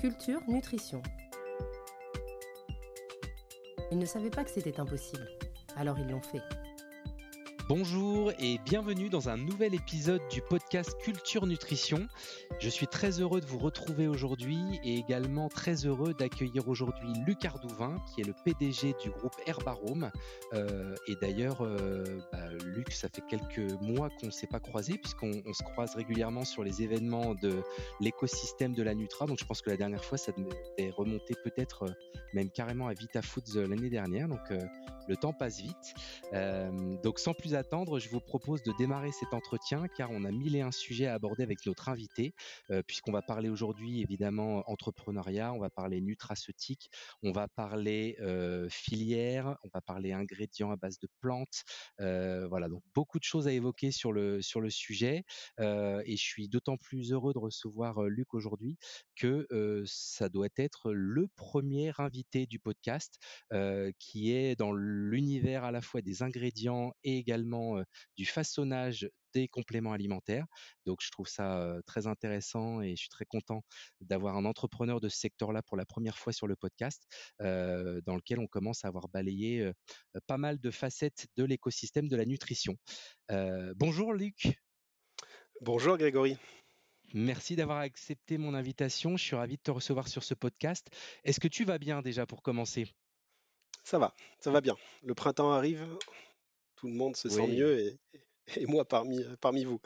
Culture, nutrition. Ils ne savaient pas que c'était impossible, alors ils l'ont fait. Bonjour et bienvenue dans un nouvel épisode du podcast Culture Nutrition. Je suis très heureux de vous retrouver aujourd'hui et également très heureux d'accueillir aujourd'hui Luc Ardouvin qui est le PDG du groupe Herbarome. Euh, et d'ailleurs, euh, bah, Luc, ça fait quelques mois qu'on ne s'est pas croisé puisqu'on se croise régulièrement sur les événements de l'écosystème de la Nutra. Donc je pense que la dernière fois, ça devait remonter peut-être euh, même carrément à Vita Foods l'année dernière. Donc le temps passe vite. donc sans plus attendre, je vous propose de démarrer cet entretien car on a mille et un sujets à aborder avec notre invité, euh, puisqu'on va parler aujourd'hui évidemment entrepreneuriat, on va parler nutraceutique, on va parler euh, filière, on va parler ingrédients à base de plantes. Euh, voilà, donc beaucoup de choses à évoquer sur le, sur le sujet. et je suis d'autant plus heureux de recevoir Luc aujourd'hui que ça doit être le premier invité du podcast qui est dans l'univers à la fois des ingrédients et également du façonnage des compléments alimentaires. Donc je trouve ça très intéressant et je suis très content d'avoir un entrepreneur de ce secteur-là pour la première fois sur le podcast, dans lequel on commence à avoir balayé pas mal de facettes de l'écosystème de la nutrition. bonjour Luc. Bonjour Grégory. Merci d'avoir accepté mon invitation. Je suis ravi de te recevoir sur ce podcast. Est-ce que tu vas bien déjà pour commencer? Ça va, ça va bien. Le printemps arrive, tout le monde se sent mieux et, moi parmi, parmi vous.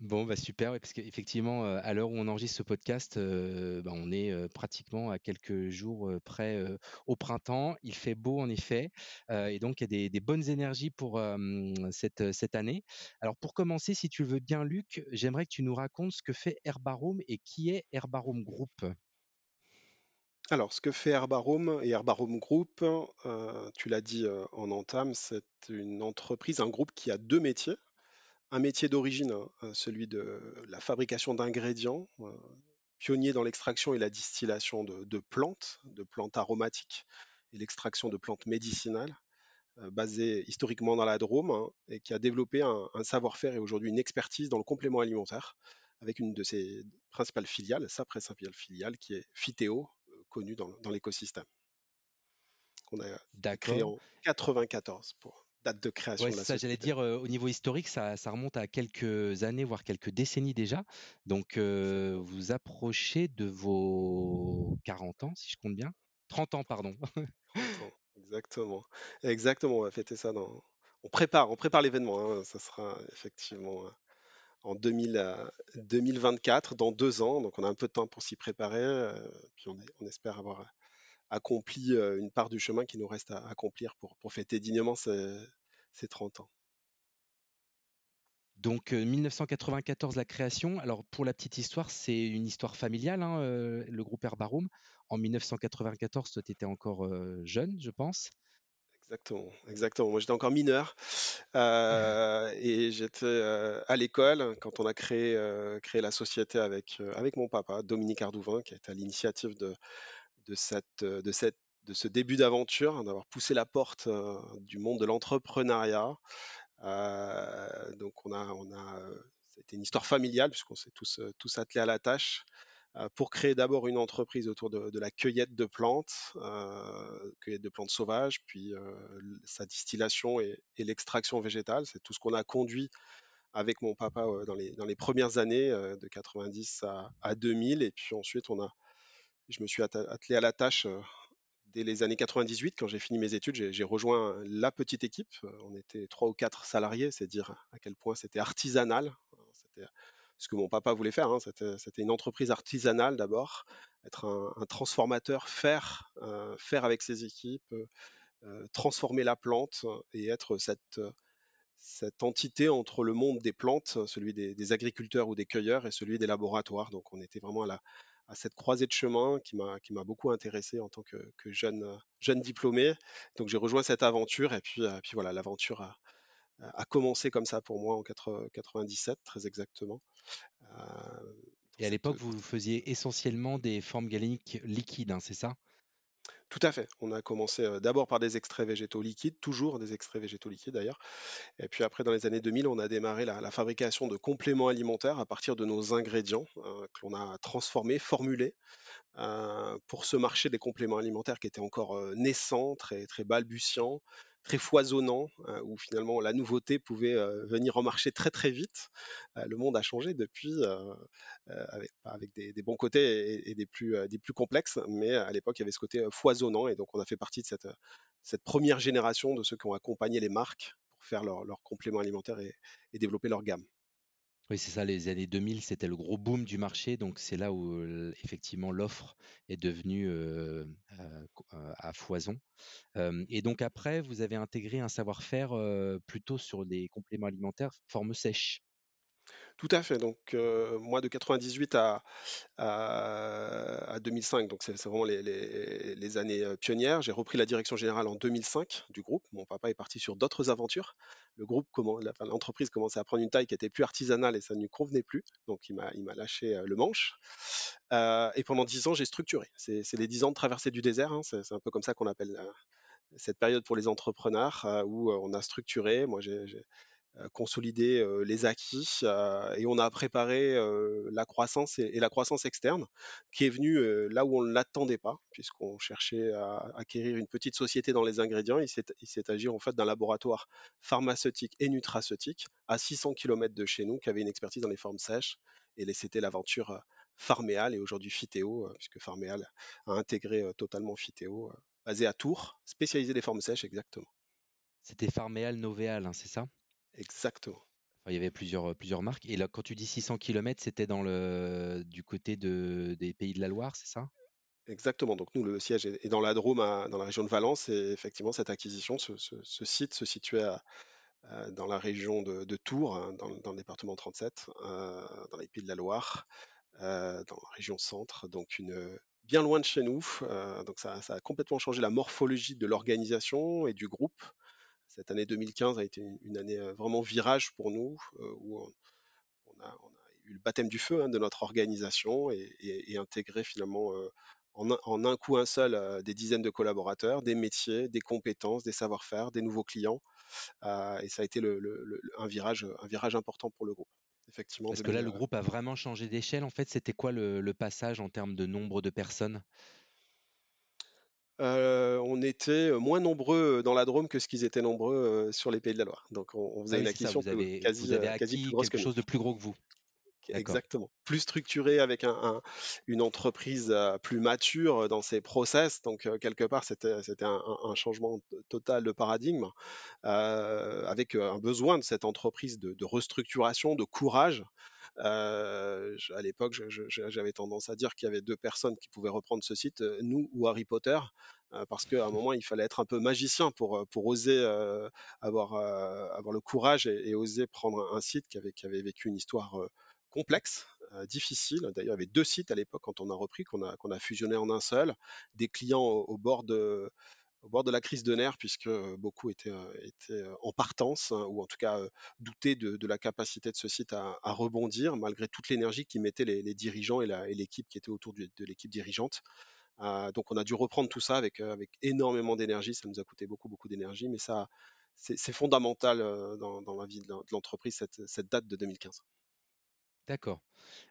Bon, bah super, parce qu'effectivement, à l'heure où on enregistre ce podcast, bah, on est pratiquement à quelques jours près au printemps. Il fait beau en effet, et donc il y a des, bonnes énergies pour cette, cette année. Alors pour commencer, si tu le veux bien, Luc, j'aimerais que tu nous racontes ce que fait Herbarome et qui est Herbarome Group. Alors, ce que fait Herbarome et Herbarome Group, tu l'as dit en entame, c'est une entreprise, un groupe qui a deux métiers. Un métier d'origine, hein, celui de la fabrication d'ingrédients, pionnier dans l'extraction et la distillation de, plantes, de plantes aromatiques et l'extraction de plantes médicinales, basé historiquement dans la Drôme hein, et qui a développé un, savoir-faire et aujourd'hui une expertise dans le complément alimentaire avec une de ses principales filiales, sa principale filiale qui est Fitéo, connue dans, l'écosystème. On a créé en 94 pour date de création. de ça, j'allais dire au niveau historique, ça, remonte à quelques années, voire quelques décennies déjà. Donc, vous approchez de vos 40 ans, si je compte bien. 30 ans, pardon. 30 ans, exactement. Exactement, on va fêter ça dans. On prépare, on prépare l'événement. Hein. Ça sera effectivement en 2024, dans deux ans. Donc, on a un peu de temps pour s'y préparer. puis, on, espère avoir accompli une part du chemin qui nous reste à accomplir pour, pour fêter dignement ces, 30 ans. Donc 1994 la création. Alors pour la petite histoire, c'est une histoire familiale, hein, le groupe Herbarum. En 1994, toi tu étais encore jeune, je pense. Exactement, exactement. Moi j'étais encore mineur et j'étais à l'école quand on a créé, créé la société avec, avec mon papa, Dominique Ardouvin, qui était à l'initiative de, de, cette, de, cette, de ce début d'aventure, hein, d'avoir poussé la porte du monde de l'entrepreneuriat. donc on a, on a, c'était une histoire familiale puisqu'on s'est tous, tous attelés à la tâche pour créer d'abord une entreprise autour de, la cueillette de plantes, cueillette de plantes sauvages, puis sa distillation et, l'extraction végétale. C'est tout ce qu'on a conduit avec mon papa dans, les, premières années de 90 à, à 2000. Et puis ensuite, on a, je me suis attelé à la tâche dès les années 98. Quand j'ai fini mes études, j'ai rejoint la petite équipe. On était trois ou quatre salariés, c'est dire à quel point c'était artisanal. Ce que mon papa voulait faire. Hein. C'était une entreprise artisanale d'abord, être un, transformateur, faire, faire avec ses équipes, transformer la plante et être cette, entité entre le monde des plantes, celui des, agriculteurs ou des cueilleurs, et celui des laboratoires. Donc on était vraiment à cette croisée de chemin qui m'a beaucoup intéressé en tant que, jeune euh, diplômé. Donc j'ai rejoint cette aventure et puis euh, puis voilà l'aventure a, a, commencé comme ça pour moi en 97 très exactement. Euh, et à l'époque vous faisiez essentiellement des formes galéniques liquides, hein, c'est ça? Tout à fait. On a commencé euh, d'abord par des extraits végétaux liquides, toujours des extraits végétaux liquides d'ailleurs. Et puis après, dans les années 2000, on a démarré la, la fabrication de compléments alimentaires à partir de nos ingrédients euh, que l'on a transformés, formulés euh, pour ce marché des compléments alimentaires qui était encore euh, naissant, très, très balbutiant, très foisonnant, euh, où finalement la nouveauté pouvait euh, venir en marché très très vite. Euh, le monde a changé depuis, euh, avec, des, bons côtés et, des, plus, complexes, mais à l'époque il y avait ce côté foisonnant, et donc on a fait partie de cette, première génération de ceux qui ont accompagné les marques pour faire leurs leurs compléments alimentaires et, et développer leur gamme. Oui, c'est ça, les années 2000, c'était le gros boom du marché, donc c'est là où effectivement l'offre est devenue euh, à foison. Et donc après, vous avez intégré un savoir-faire plutôt sur des compléments alimentaires forme sèche. Tout à fait. Donc, moi, de 98 à, à, à 2005, donc c'est vraiment les, les- années pionnières. J'ai repris la direction générale en 2005 du groupe. Mon papa est parti sur d'autres aventures. Le groupe, l'entreprise commençait à prendre une taille qui était plus artisanale et ça ne lui convenait plus. Donc, il m'a, lâché le manche. Et pendant 10 ans, j'ai structuré. C'est les 10 ans de traversée du désert. hein. C'est un peu comme ça qu'on appelle cette période pour les entrepreneurs où on a structuré. Moi, j'ai consolider euh, les acquis et on a préparé la croissance et, la croissance externe qui est venue là où on ne l'attendait pas puisqu'on cherchait à acquérir une petite société dans les ingrédients. Il s'est agi en fait d'un laboratoire pharmaceutique et nutraceutique à 600 km de chez nous qui avait une expertise dans les formes sèches et c'était l'aventure Pharméal et aujourd'hui euh, puisque Pharméal a intégré totalement euh, basé à Tours, spécialisé des formes sèches exactement. C'était Pharméal Novéal, hein, c'est ça? Exactement. Enfin, il y avait plusieurs, euh, plusieurs marques. Et là, quand tu dis 600 km, c'était dans le, du côté de, des Pays de la Loire, c'est ça? Exactement. Donc nous, le siège est dans la Drôme, à- dans la région de Valence, et effectivement, cette acquisition, ce, ce- ce site se situait à- à- dans la région de, de Tours, hein, dans, le dans le département 37, euh, dans les Pays de la Loire, euh, dans la région centre, donc une, bien loin de chez nous. euh, donc ça, ça a complètement changé la morphologie de l'organisation et du groupe. Cette année 2015 a été une, année vraiment virage pour nous, où on, on a, on a eu le baptême du feu hein, de notre organisation et, et- et intégré finalement en, un, en un coup un seul euh, des dizaines de collaborateurs, des métiers, des compétences, des savoir-faire, des nouveaux clients. euh, et ça a été le- le- le- un, virage, un virage important pour le groupe. Effectivement, Parce que là, 2000, le groupe a vraiment changé d'échelle. En fait, c'était quoi le, le passage en termes de nombre de personnes? Euh, on était moins nombreux dans la Drôme que ce qu'ils étaient nombreux euh, sur les Pays de la Loire. Donc on, on faisait une ça, acquisition vous vous quasi, avez euh, quasi plus acquis grosse que quelque chose de plus gros que vous. Exactement. Plus structuré avec un, un- une entreprise euh, plus mature dans ses process. Donc, euh, quelque part, c'était, un, changement total de paradigme euh, avec euh, un besoin de cette entreprise de, de restructuration, de courage. Euh, à l'époque, j'avais tendance à dire qu'il y avait deux personnes qui pouvaient reprendre ce site, euh, nous ou Harry Potter, euh, parce qu'à un moment, il fallait être un peu magicien pour, euh, pour oser euh, avoir, avoir le courage et, et oser prendre un site qui avait, qui avait vécu une histoire complexe, euh, difficile. D'ailleurs, il y avait deux sites à l'époque quand on a repris, qu'on a, qu'on a fusionné en un seul, des clients au, au bord de, au bord de la crise de nerfs, puisque beaucoup étaient, en partance, ou en tout cas doutaient de, la capacité de ce site à, rebondir, malgré toute l'énergie qui mettaient les, dirigeants et l'équipe qui était autour de l'équipe dirigeante. Euh, donc on a dû reprendre tout ça avec, énormément d'énergie, ça nous a coûté beaucoup, beaucoup d'énergie, mais ça, c'est fondamental dans, la vie de l'en- de l'entreprise, cette date de 2015. D'accord.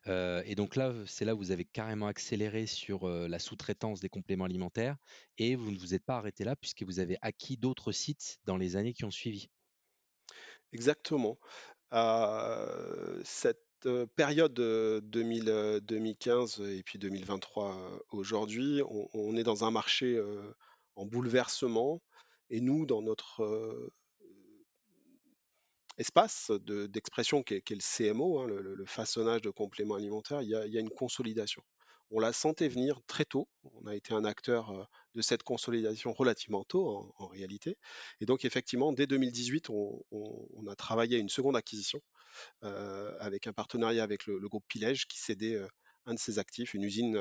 Et donc là, c'est là où vous avez carrément accéléré sur la sous-traitance des compléments alimentaires et vous ne vous êtes pas arrêté là puisque vous avez acquis d'autres sites dans les années qui ont suivi. Exactement. Cette période euh, 2000, euh, 2015 et puis 2023 euh, aujourd'hui, on, est dans un marché en bouleversement et nous, dans notre espace de- d'expression qui est, qui est le CMO, hein, le, façonnage de compléments alimentaires, il y a, une consolidation. On la sentait venir très tôt. On a été un acteur euh, de cette consolidation relativement tôt en, réalité. Et donc effectivement, dès 2018, on, a travaillé à une seconde acquisition euh, avec un partenariat avec le, groupe Pilège qui cédait euh, un de ses actifs, une usine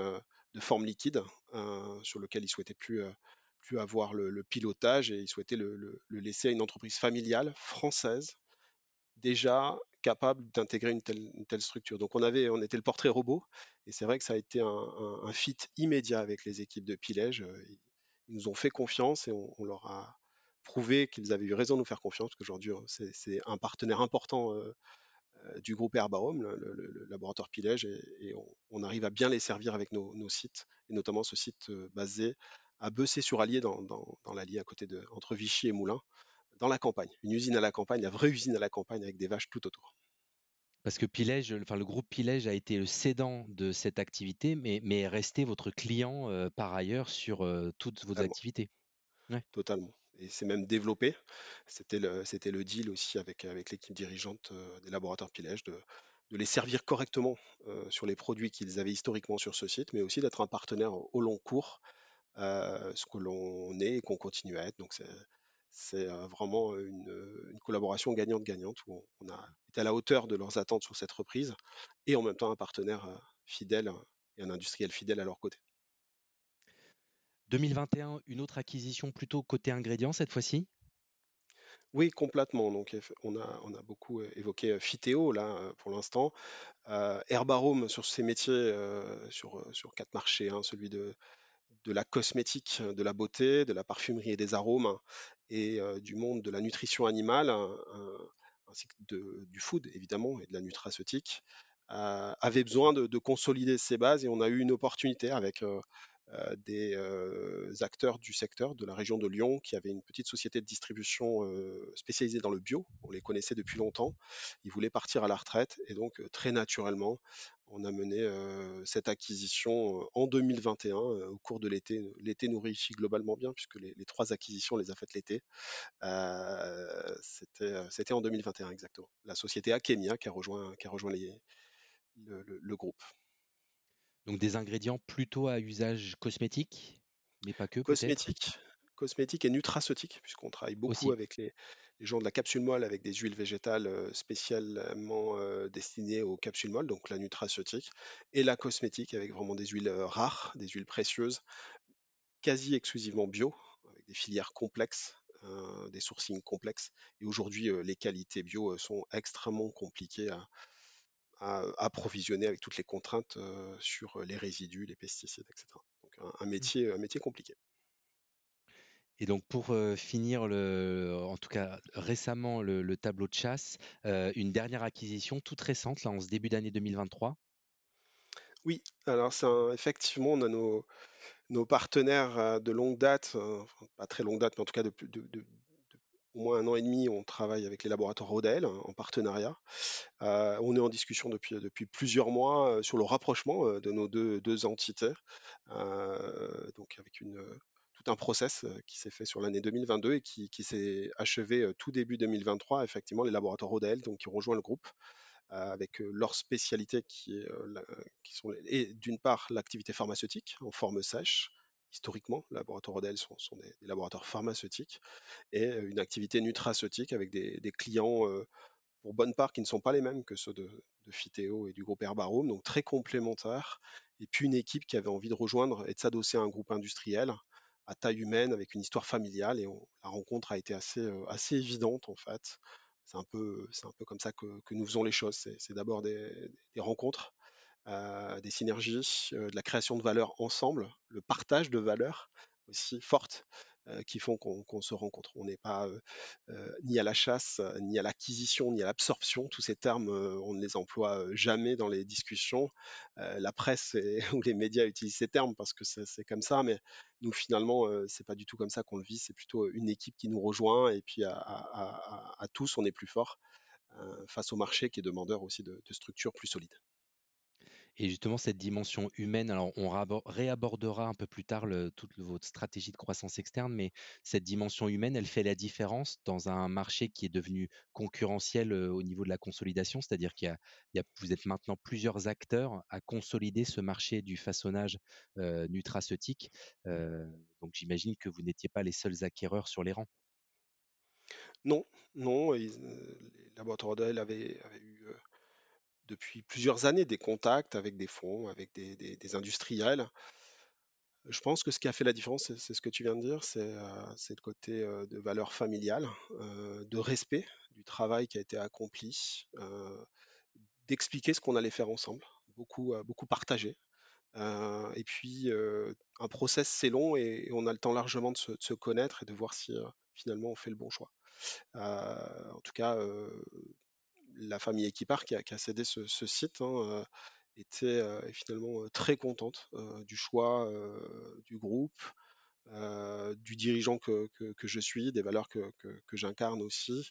de forme liquide sur lequel il souhaitait plus, avoir le, pilotage et il souhaitait le laisser à une entreprise familiale française déjà capable d'intégrer une telle, structure. Donc on avait, on était le portrait robot et c'est vrai que ça a été un, fit immédiat avec les équipes de Pilège. Euh, ils nous ont fait confiance et on, leur a prouvé qu'ils avaient eu raison de nous faire confiance, parce qu'aujourd'hui, c'est un partenaire important du groupe Herbarome, le, laboratoire Pilège, et, on, arrive à bien les servir avec nos, sites, et notamment ce site basé à Bessé-sur-Allier, dans, l'Allier, à côté de, entre Vichy et Moulins, dans la campagne. Une usine à la campagne, la vraie usine à la campagne avec des vaches tout autour. Parce que Pilège, enfin le groupe Pilège a été le cédant de cette activité, mais, mais est resté votre client par ailleurs sur toutes vos activités. Totalement. Et c'est même développé. C'était le, c'était le deal aussi avec, avec l'équipe dirigeante des laboratoires Pilège de, de les servir correctement sur les produits qu'ils avaient historiquement sur ce site, mais aussi d'être un partenaire au long cours, ce que l'on est et qu'on continue à être. Donc c'est, vraiment une, collaboration gagnante-gagnante où on a été à la hauteur de leurs attentes sur cette reprise et en même temps un partenaire fidèle et un industriel fidèle à leur côté. 2021, une autre acquisition plutôt côté ingrédients cette fois-ci? Oui, complètement. Donc, on a, on a beaucoup évoqué Fitéo là pour l'instant. Herbarome sur ses métiers sur, sur quatre marchés, hein, celui de, de la cosmétique, de la beauté, de la parfumerie et des arômes, et du monde de la nutrition animale, ainsi que du food évidemment et de la nutraceutique, avait besoin de, de, consolider ses bases et on a eu une opportunité avec euh, des euh, acteurs du secteur de la région de Lyon qui avaient une petite société de distribution euh, spécialisée dans le bio. On les connaissait depuis longtemps. Ils voulaient partir à la retraite et donc très naturellement, on a mené cette acquisition en 2021 au cours de l'été. L'été nous réussit globalement bien puisque les, trois acquisitions, on les a faites l'été. C'était en 2021 exactement. La société Akemia qui a rejoint, qui a rejoint le groupe. Donc des ingrédients plutôt à usage cosmétique, mais pas que Cosmétique, cosmétique et nutraceutique, puisqu'on travaille beaucoup avec les, gens de la capsule molle avec des huiles végétales euh, spécialement euh, destinées aux capsules molles, donc la nutraceutique, et la cosmétique avec vraiment des huiles euh, rares, des huiles précieuses, quasi exclusivement bio, avec des filières complexes, des sourcings complexes. Et aujourd'hui, les qualités bio sont extrêmement compliquées à, à approvisionner avec toutes les contraintes sur les résidus, les pesticides, etc. Donc un, mmh. métier, un métier compliqué. Et donc pour finir, le, en tout cas récemment, le, tableau de chasse, une dernière acquisition toute récente, là en ce début d'année 2023 Oui, alors c'est effectivement, on a nos, nos partenaires de longue date, pas très longue date, mais en tout cas de, de, au moins un an et demi, on travaille avec les laboratoires Rodel hein, en partenariat. Euh, on est en discussion depuis, depuis plusieurs mois euh, sur le rapprochement euh, de nos deux, deux entités, donc avec une, tout un process qui s'est fait sur l'année 2022 et qui, qui s'est achevé tout début 2023. Effectivement, les laboratoires Rodel, donc qui ont rejoint le groupe avec leur spécialité qui, est, qui sont d'une part l'activité pharmaceutique en forme sèche, historiquement, les laboratoires Rodel sont, des, laboratoires pharmaceutiques, et une activité nutraceutique avec des, clients, pour bonne part, qui ne sont pas les mêmes que ceux de, de et du groupe Herbarome, donc très complémentaires, et puis une équipe qui avait envie de rejoindre et de s'adosser à un groupe industriel à taille humaine, avec une histoire familiale, et la rencontre a été assez, évidente, en fait. C'est un, peu, comme ça que, nous faisons les choses. C'est d'abord des, rencontres, des synergies, euh, de la création de valeur ensemble, le partage de valeurs aussi fortes euh, qui font qu'on se rencontre. On n'est pas ni à la chasse, ni à l'acquisition, ni à l'absorption. Tous ces termes, on ne les emploie jamais dans les discussions. la presse ou les médias utilisent ces termes parce que c'est comme ça, mais nous finalement, c'est pas du tout comme ça qu'on le vit. C'est plutôt une équipe qui nous rejoint et puis à, tous, on est plus fort face au marché qui est demandeur aussi de structures plus solides. Et justement, cette dimension humaine, alors on réabordera un peu plus tard toute votre stratégie de croissance externe, mais cette dimension humaine, elle fait la différence dans un marché qui est devenu concurrentiel au niveau de la consolidation, c'est-à-dire qu'il y, a, vous êtes maintenant plusieurs acteurs à consolider ce marché du façonnage nutraceutique. donc j'imagine que vous n'étiez pas les seuls acquéreurs sur les rangs. Non, non, les laboratoires eu depuis plusieurs années des contacts avec des fonds, avec des, industriels. Je pense que ce qui a fait la différence, c'est ce que tu viens de dire, c'est euh, le côté euh, de valeur familiale, euh, de respect du travail qui a été accompli, d'expliquer ce qu'on allait faire ensemble, beaucoup, beaucoup partager. et puis, un process, c'est long et on a le temps largement de se connaître et de voir si, finalement on fait le bon choix. en tout cas, la famille Equipar qui a cédé ce site, hein, était, finalement, très contente, du choix, du groupe, du dirigeant que je suis, des valeurs que j'incarne aussi.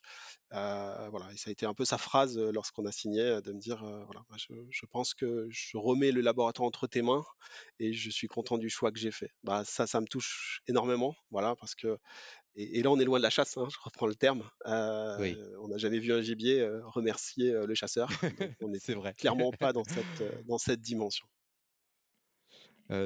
voilà ça a été un peu sa phrase, lorsqu'on a signé, de me dire, voilà: je pense que je remets le laboratoire entre tes mains et je suis content du choix que j'ai fait». Bah, ça, ça me touche énormément, voilà, parce que et, là, on est loin de la chasse, hein, je reprends le terme. On n'a jamais vu un gibier remercier le chasseur. on n'est clairement pas dans cette, dans cette dimension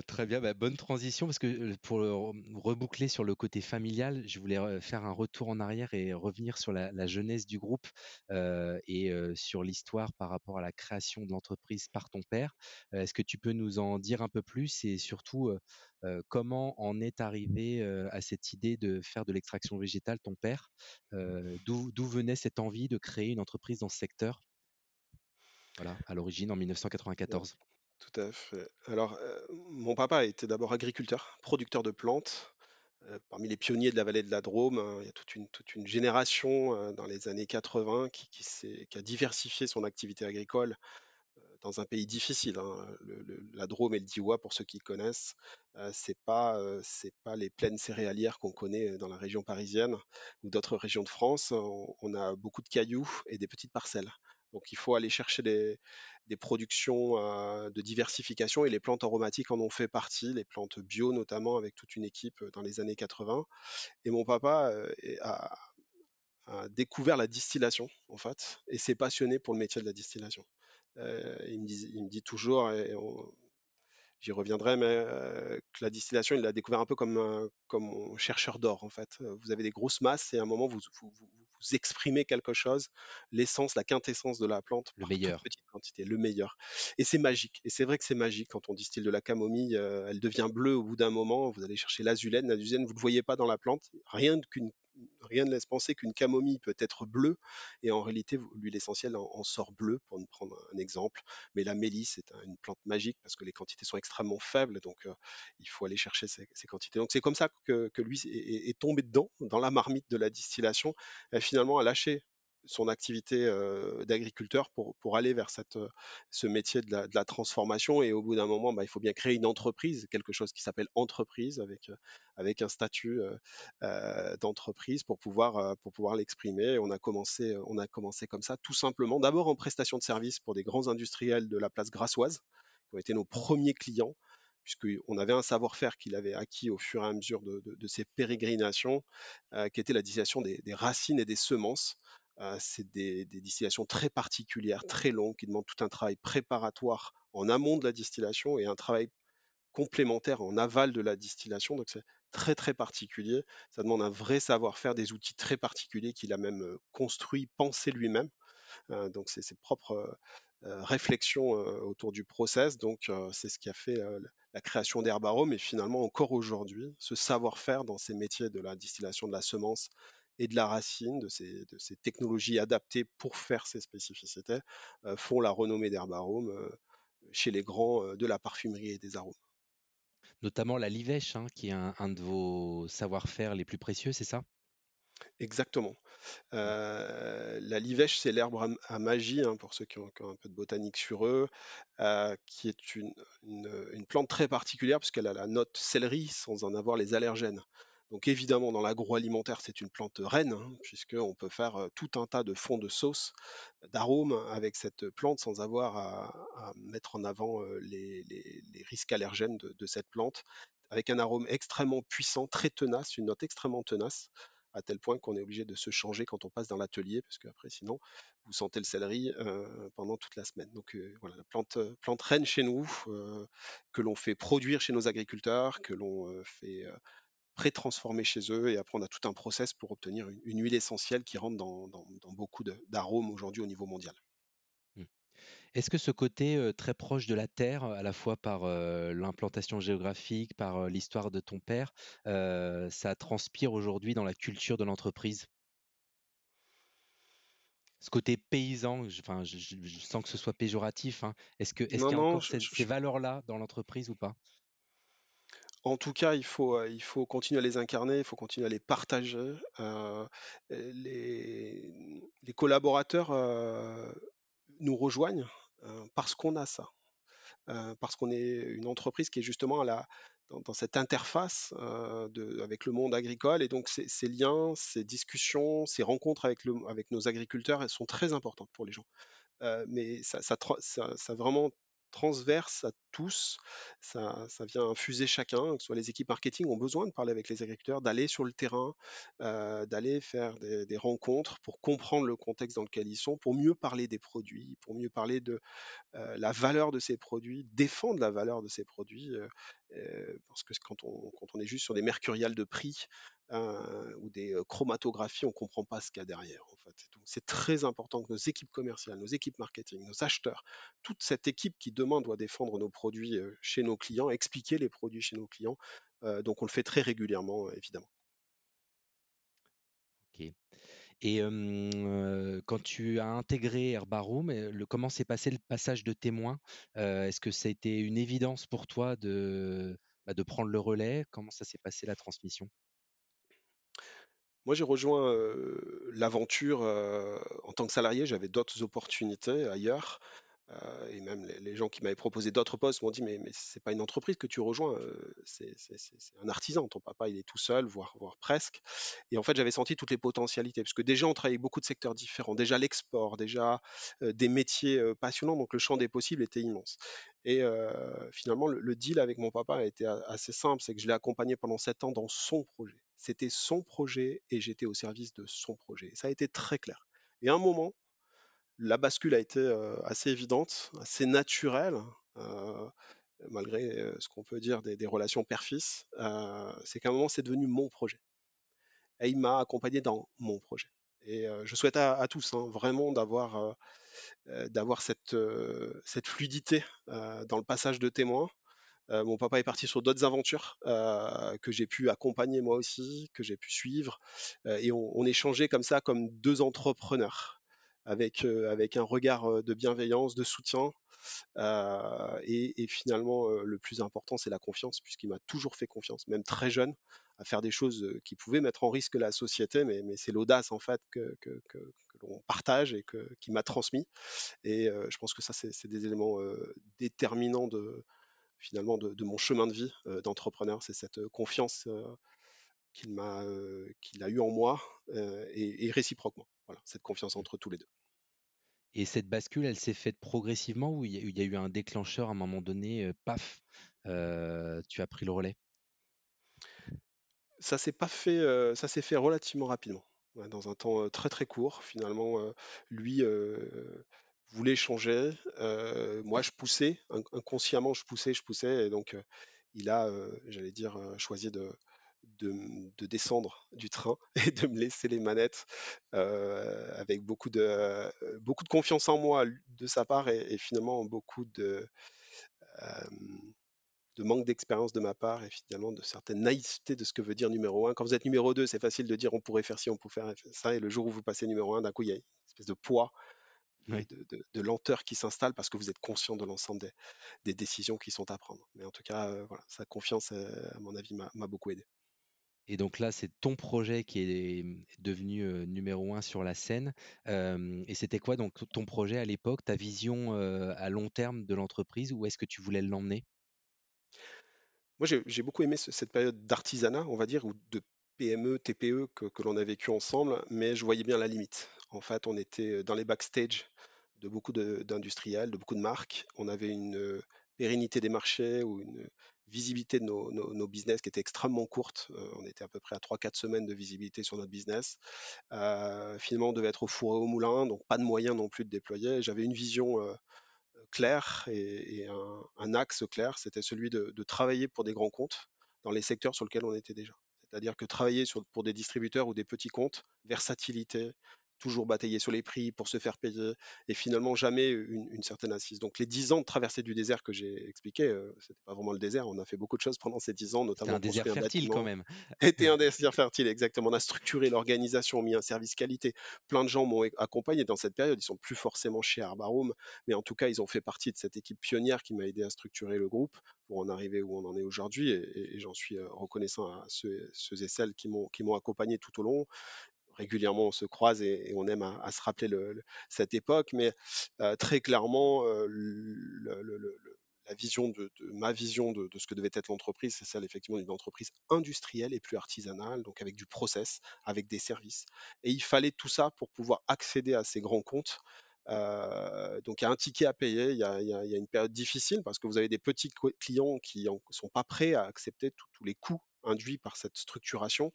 très bien, bah, bonne transition parce que pour reboucler sur le côté familial, je voulais faire un retour en arrière et revenir sur la, jeunesse du groupe et sur l'histoire par rapport à la création de l'entreprise par ton père. Est-ce que tu peux nous en dire un peu plus et surtout comment en est arrivé à cette idée de faire de l'extraction végétale ton père? D'où venait cette envie de créer une entreprise dans ce secteur? Voilà, à l'origine en 1994. Tout à fait. Alors, mon papa était d'abord agriculteur, producteur de plantes, parmi les pionniers de la vallée de la Drôme, hein. Il y a toute une génération, dans les années 80 qui a diversifié son activité agricole, dans un pays difficile, hein. la Drôme et le Diois, pour ceux qui connaissent, pas, c'est pas les plaines céréalières qu'on connaît, dans la région parisienne ou d'autres régions de France. on a beaucoup de cailloux et des petites parcelles. Donc il faut aller chercher des, productions de diversification et les plantes aromatiques en ont fait partie, les plantes bio notamment avec toute une équipe dans les années 80. Et mon papa a, découvert la distillation en fait et s'est passionné pour le métier de la distillation. il, me dit, toujours, et j'y reviendrai, mais que la distillation, il l'a découvert un peu comme, comme chercheur d'or en fait. Vous avez des grosses masses et à un moment vous exprimez quelque chose, l'essence, la quintessence de la plante, le meilleur. petite quantité, le meilleur. Et c'est magique. Et c'est vrai que c'est magique quand on distille de la camomille, elle devient bleue au bout d'un moment. Vous allez chercher l'azulène, l'azulène vous ne le voyez pas dans la plante. Rien qu'une rien ne laisse penser qu'une camomille peut être bleue, et en réalité, l'huile essentielle en, sort bleue, pour ne prendre un exemple. Mais la mélisse est une plante magique parce que les quantités sont extrêmement faibles, donc il faut aller chercher ces, quantités. Donc c'est comme ça que, lui est, tombé dedans, dans la marmite de la distillation, et finalement a lâché son activité d'agriculteur pour, pour aller vers cette, ce métier de la, transformation. Et au bout d'un moment, bah, il faut bien créer une entreprise, quelque chose qui s'appelle entreprise, avec, avec un statut d'entreprise pour pouvoir, pour pouvoir l'exprimer. On, a commencé, on a commencé comme ça, tout simplement, d'abord en prestation de services pour des grands industriels de la place grassoise, qui ont été nos premiers clients puisqu'on avait un savoir-faire qu'il avait acquis au fur et à mesure de, de, ses pérégrinations, qui était la distillation des, racines et des semences c'est des, distillations très particulières, très longues, qui demandent tout un travail préparatoire en amont de la distillation et un travail complémentaire en aval de la distillation. Donc c'est très très particulier. Ça demande un vrai savoir-faire, des outils très particuliers qu'il a même construit, pensé lui-même. donc c'est ses propres réflexions autour du process. Donc c'est ce qui a fait la création d'Herbarome et finalement encore aujourd'hui, ce savoir-faire dans ces métiers de la distillation de la semence et de la racine, de ces, de ces technologies adaptées pour faire ces spécificités, euh, font la renommée d'Herbarome euh, chez les grands euh, de la parfumerie et des arômes. Notamment la livèche, hein, qui est un, de vos savoir-faire les plus précieux, c'est ça? Exactement. la livèche, c'est l'herbe à, magie, hein, pour ceux qui ont, un peu de botanique sur eux, qui est une, une, plante très particulière puisqu'elle a la note céleri sans en avoir les allergènes. Donc évidemment, dans l'agroalimentaire, c'est une plante reine, hein, puisqu'on peut faire tout un tas de fonds de sauce, d'arômes avec cette plante sans avoir à, mettre en avant les, risques allergènes de, cette plante, avec un arôme extrêmement puissant, très tenace, une note extrêmement tenace, à tel point qu'on est obligé de se changer quand on passe dans l'atelier, parce qu'après, sinon, vous sentez le céleri pendant toute la semaine. Donc voilà, la plante reine chez nous, que l'on fait produire chez nos agriculteurs, que l'on fait pré-transformer chez eux et après on a tout un process pour obtenir une, huile essentielle qui rentre dans, beaucoup d'arômes aujourd'hui au niveau mondial. Mmh. Est-ce que ce côté très proche de la terre, à la fois par l'implantation géographique, par l'histoire de ton père, ça transpire aujourd'hui dans la culture de l'entreprise? Ce côté paysan, je, enfin, je, sens que ce soit péjoratif. Hein. Est-ce que est-ce qu'il y a encore ces valeurs-là dans l'entreprise ou pas? En tout cas, il faut, il faut continuer à les incarner, il faut continuer à les partager. les, les, collaborateurs nous rejoignent parce qu'on a ça. parce qu'on est une entreprise qui est justement dans, cette interface avec le monde agricole. Et donc, ces, liens, ces discussions, ces rencontres avec, nos agriculteurs, elles sont très importantes pour les gens. mais ça, vraiment transverse à tous. Ça, vient infuser chacun, que ce soit les équipes marketing ont besoin de parler avec les agriculteurs, d'aller sur le terrain, euh, d'aller faire des, rencontres pour comprendre le contexte dans lequel ils sont, pour mieux parler des produits, pour mieux parler de euh, la valeur de ces produits, défendre la valeur de ces produits. Euh, parce que quand on, quand on est juste sur des mercuriales de prix, ou des chromatographies, on ne comprend pas ce qu'il y a derrière. En fait. C'est très important que nos équipes commerciales, nos équipes marketing, nos acheteurs, toute cette équipe qui demain doit défendre nos produits chez nos clients, expliquer les produits chez nos clients. donc on le fait très régulièrement, évidemment. Ok. Et quand tu as intégré Herbaroom, le, comment s'est passé le passage de témoin? Est-ce que ça a été une évidence pour toi de, bah, de prendre le relais? Comment ça s'est passé la transmission? Moi, j'ai rejoint l'aventure en tant que salarié. J'avais d'autres opportunités ailleurs. Et même les, gens qui m'avaient proposé d'autres postes m'ont dit mais, mais c'est pas une entreprise que tu rejoins, c'est un artisan. Ton papa il est tout seul, voire, voire presque. Et en fait j'avais senti toutes les potentialités parce que déjà on travaillait beaucoup de secteurs différents, déjà l'export, déjà des métiers passionnants, donc le champ des possibles était immense. Et finalement le, le, deal avec mon papa a été assez simple, c'est que je l'ai accompagné pendant sept ans dans son projet. C'était son projet et j'étais au service de son projet. Ça a été très clair. Et à un moment, la bascule a été assez évidente, assez naturelle, malgré ce qu'on peut dire des, relations père-fils. c'est qu'à un moment, c'est devenu mon projet. Et il m'a accompagné dans mon projet. Et je souhaite à, tous hein, vraiment d'avoir cette, fluidité dans le passage de témoins mon papa est parti sur d'autres aventures que j'ai pu accompagner moi aussi, que j'ai pu suivre. Et on, échangeait comme ça, comme deux entrepreneurs, avec, avec un regard de bienveillance, de soutien. Et, finalement, le plus important, c'est la confiance, puisqu'il m'a toujours fait confiance, même très jeune, à faire des choses qui pouvaient mettre en risque la société, mais, mais c'est l'audace en fait que, que, que, l'on partage et qui m'a transmis. Et je pense que ça, c'est des éléments déterminants de, finalement de, mon chemin de vie d'entrepreneur. C'est cette confiance qu'il m'a, qu'il a eu en moi et, réciproquement. Voilà, cette confiance entre tous les deux. Et cette bascule, elle s'est faite progressivement ou il y, a eu un déclencheur à un moment donné, paf, tu as pris le relais? Ça s'est pas fait, ça s'est fait relativement rapidement, dans un temps très très court. Finalement, lui voulait changer. moi, je poussais, inconsciemment, je poussais, je poussais. Et donc, il a, j'allais dire, choisi de, de, descendre du train et de me laisser les manettes avec beaucoup de, beaucoup de confiance en moi de sa part et, finalement beaucoup de, de manque d'expérience de ma part et finalement de certaines naïveté de ce que veut dire numéro un. Quand vous êtes numéro 2, c'est facile de dire on pourrait faire ci, on pourrait faire ça. Et le jour où vous passez numéro un, d'un coup, il y a une espèce de poids de, lenteur qui s'installe parce que vous êtes conscient de l'ensemble des, décisions qui sont à prendre. Mais en tout cas, euh, voilà, sa confiance, à mon avis, m'a beaucoup aidé. Et donc là, c'est ton projet qui est devenu numéro un sur la scène. et c'était quoi donc ton projet à l'époque, ta vision à long terme de l'entreprise Où est-ce que tu voulais l'emmener? Moi, j'ai beaucoup aimé cette période d'artisanat, on va dire, ou de PME, TPE que, que l'on a vécu ensemble, mais je voyais bien la limite. En fait, on était dans les backstage de beaucoup d'industriels, de, beaucoup de marques. On avait une pérennité des marchés ou une visibilité de nos, business qui était extrêmement courte. on était à peu près à 3-4 semaines de visibilité sur notre business. finalement, on devait être au four et au moulin, donc pas de moyens non plus de déployer. J'avais une vision claire et, un, axe clair, c'était celui de, travailler pour des grands comptes dans les secteurs sur lesquels on était déjà. C'est-à-dire que travailler pour des distributeurs ou des petits comptes, versatilité, toujours batailler sur les prix pour se faire payer, et finalement jamais une, certaine assise. Donc les dix ans de traversée du désert que j'ai expliqué, euh, c'était pas vraiment le désert, on a fait beaucoup de choses pendant ces dix ans, notamment un désert fertile quand même. Était un désert fertile, exactement. On a structuré l'organisation, mis un service qualité. Plein de gens m'ont accompagné dans cette période. Ils sont plus forcément chez Arbarum, mais en tout cas, ils ont fait partie de cette équipe pionnière qui m'a aidé à structurer le groupe pour en arriver où on en est aujourd'hui. Et, j'en suis euh, reconnaissant à ceux, ceux et celles qui m'ont accompagné tout au long régulièrement on se croise et, on aime à, se rappeler cette époque, mais très clairement, la vision de, ma vision de, ce que devait être l'entreprise, c'est celle effectivement d'une entreprise industrielle et plus artisanale, donc avec du process, avec des services. Et il fallait tout ça pour pouvoir accéder à ces grands comptes. donc il y a un ticket à payer, il y, a, une période difficile parce que vous avez des petits clients qui ne sont pas prêts à accepter tous les coûts induit par cette structuration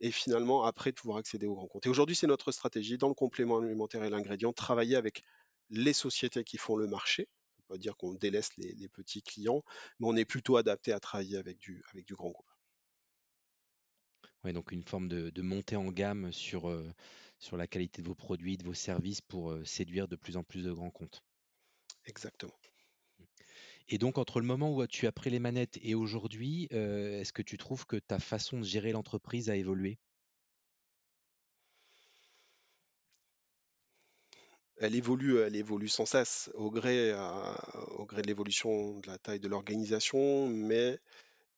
et finalement après pouvoir accéder aux grands comptes. Et aujourd'hui, c'est notre stratégie dans le complément alimentaire et l'ingrédient, travailler avec les sociétés qui font le marché. On peut pas dire qu'on délaisse les, petits clients, mais on est plutôt adapté à travailler avec du, avec du grand groupe. Oui, donc une forme de, montée en gamme sur, euh, sur la qualité de vos produits, de vos services pour euh, séduire de plus en plus de grands comptes. Exactement. Et donc, entre le moment où tu as pris les manettes et aujourd'hui, euh, est-ce que tu trouves que ta façon de gérer l'entreprise a évolué? Elle évolue, elle évolue sans cesse au gré, euh, au gré de l'évolution de la taille de l'organisation, mais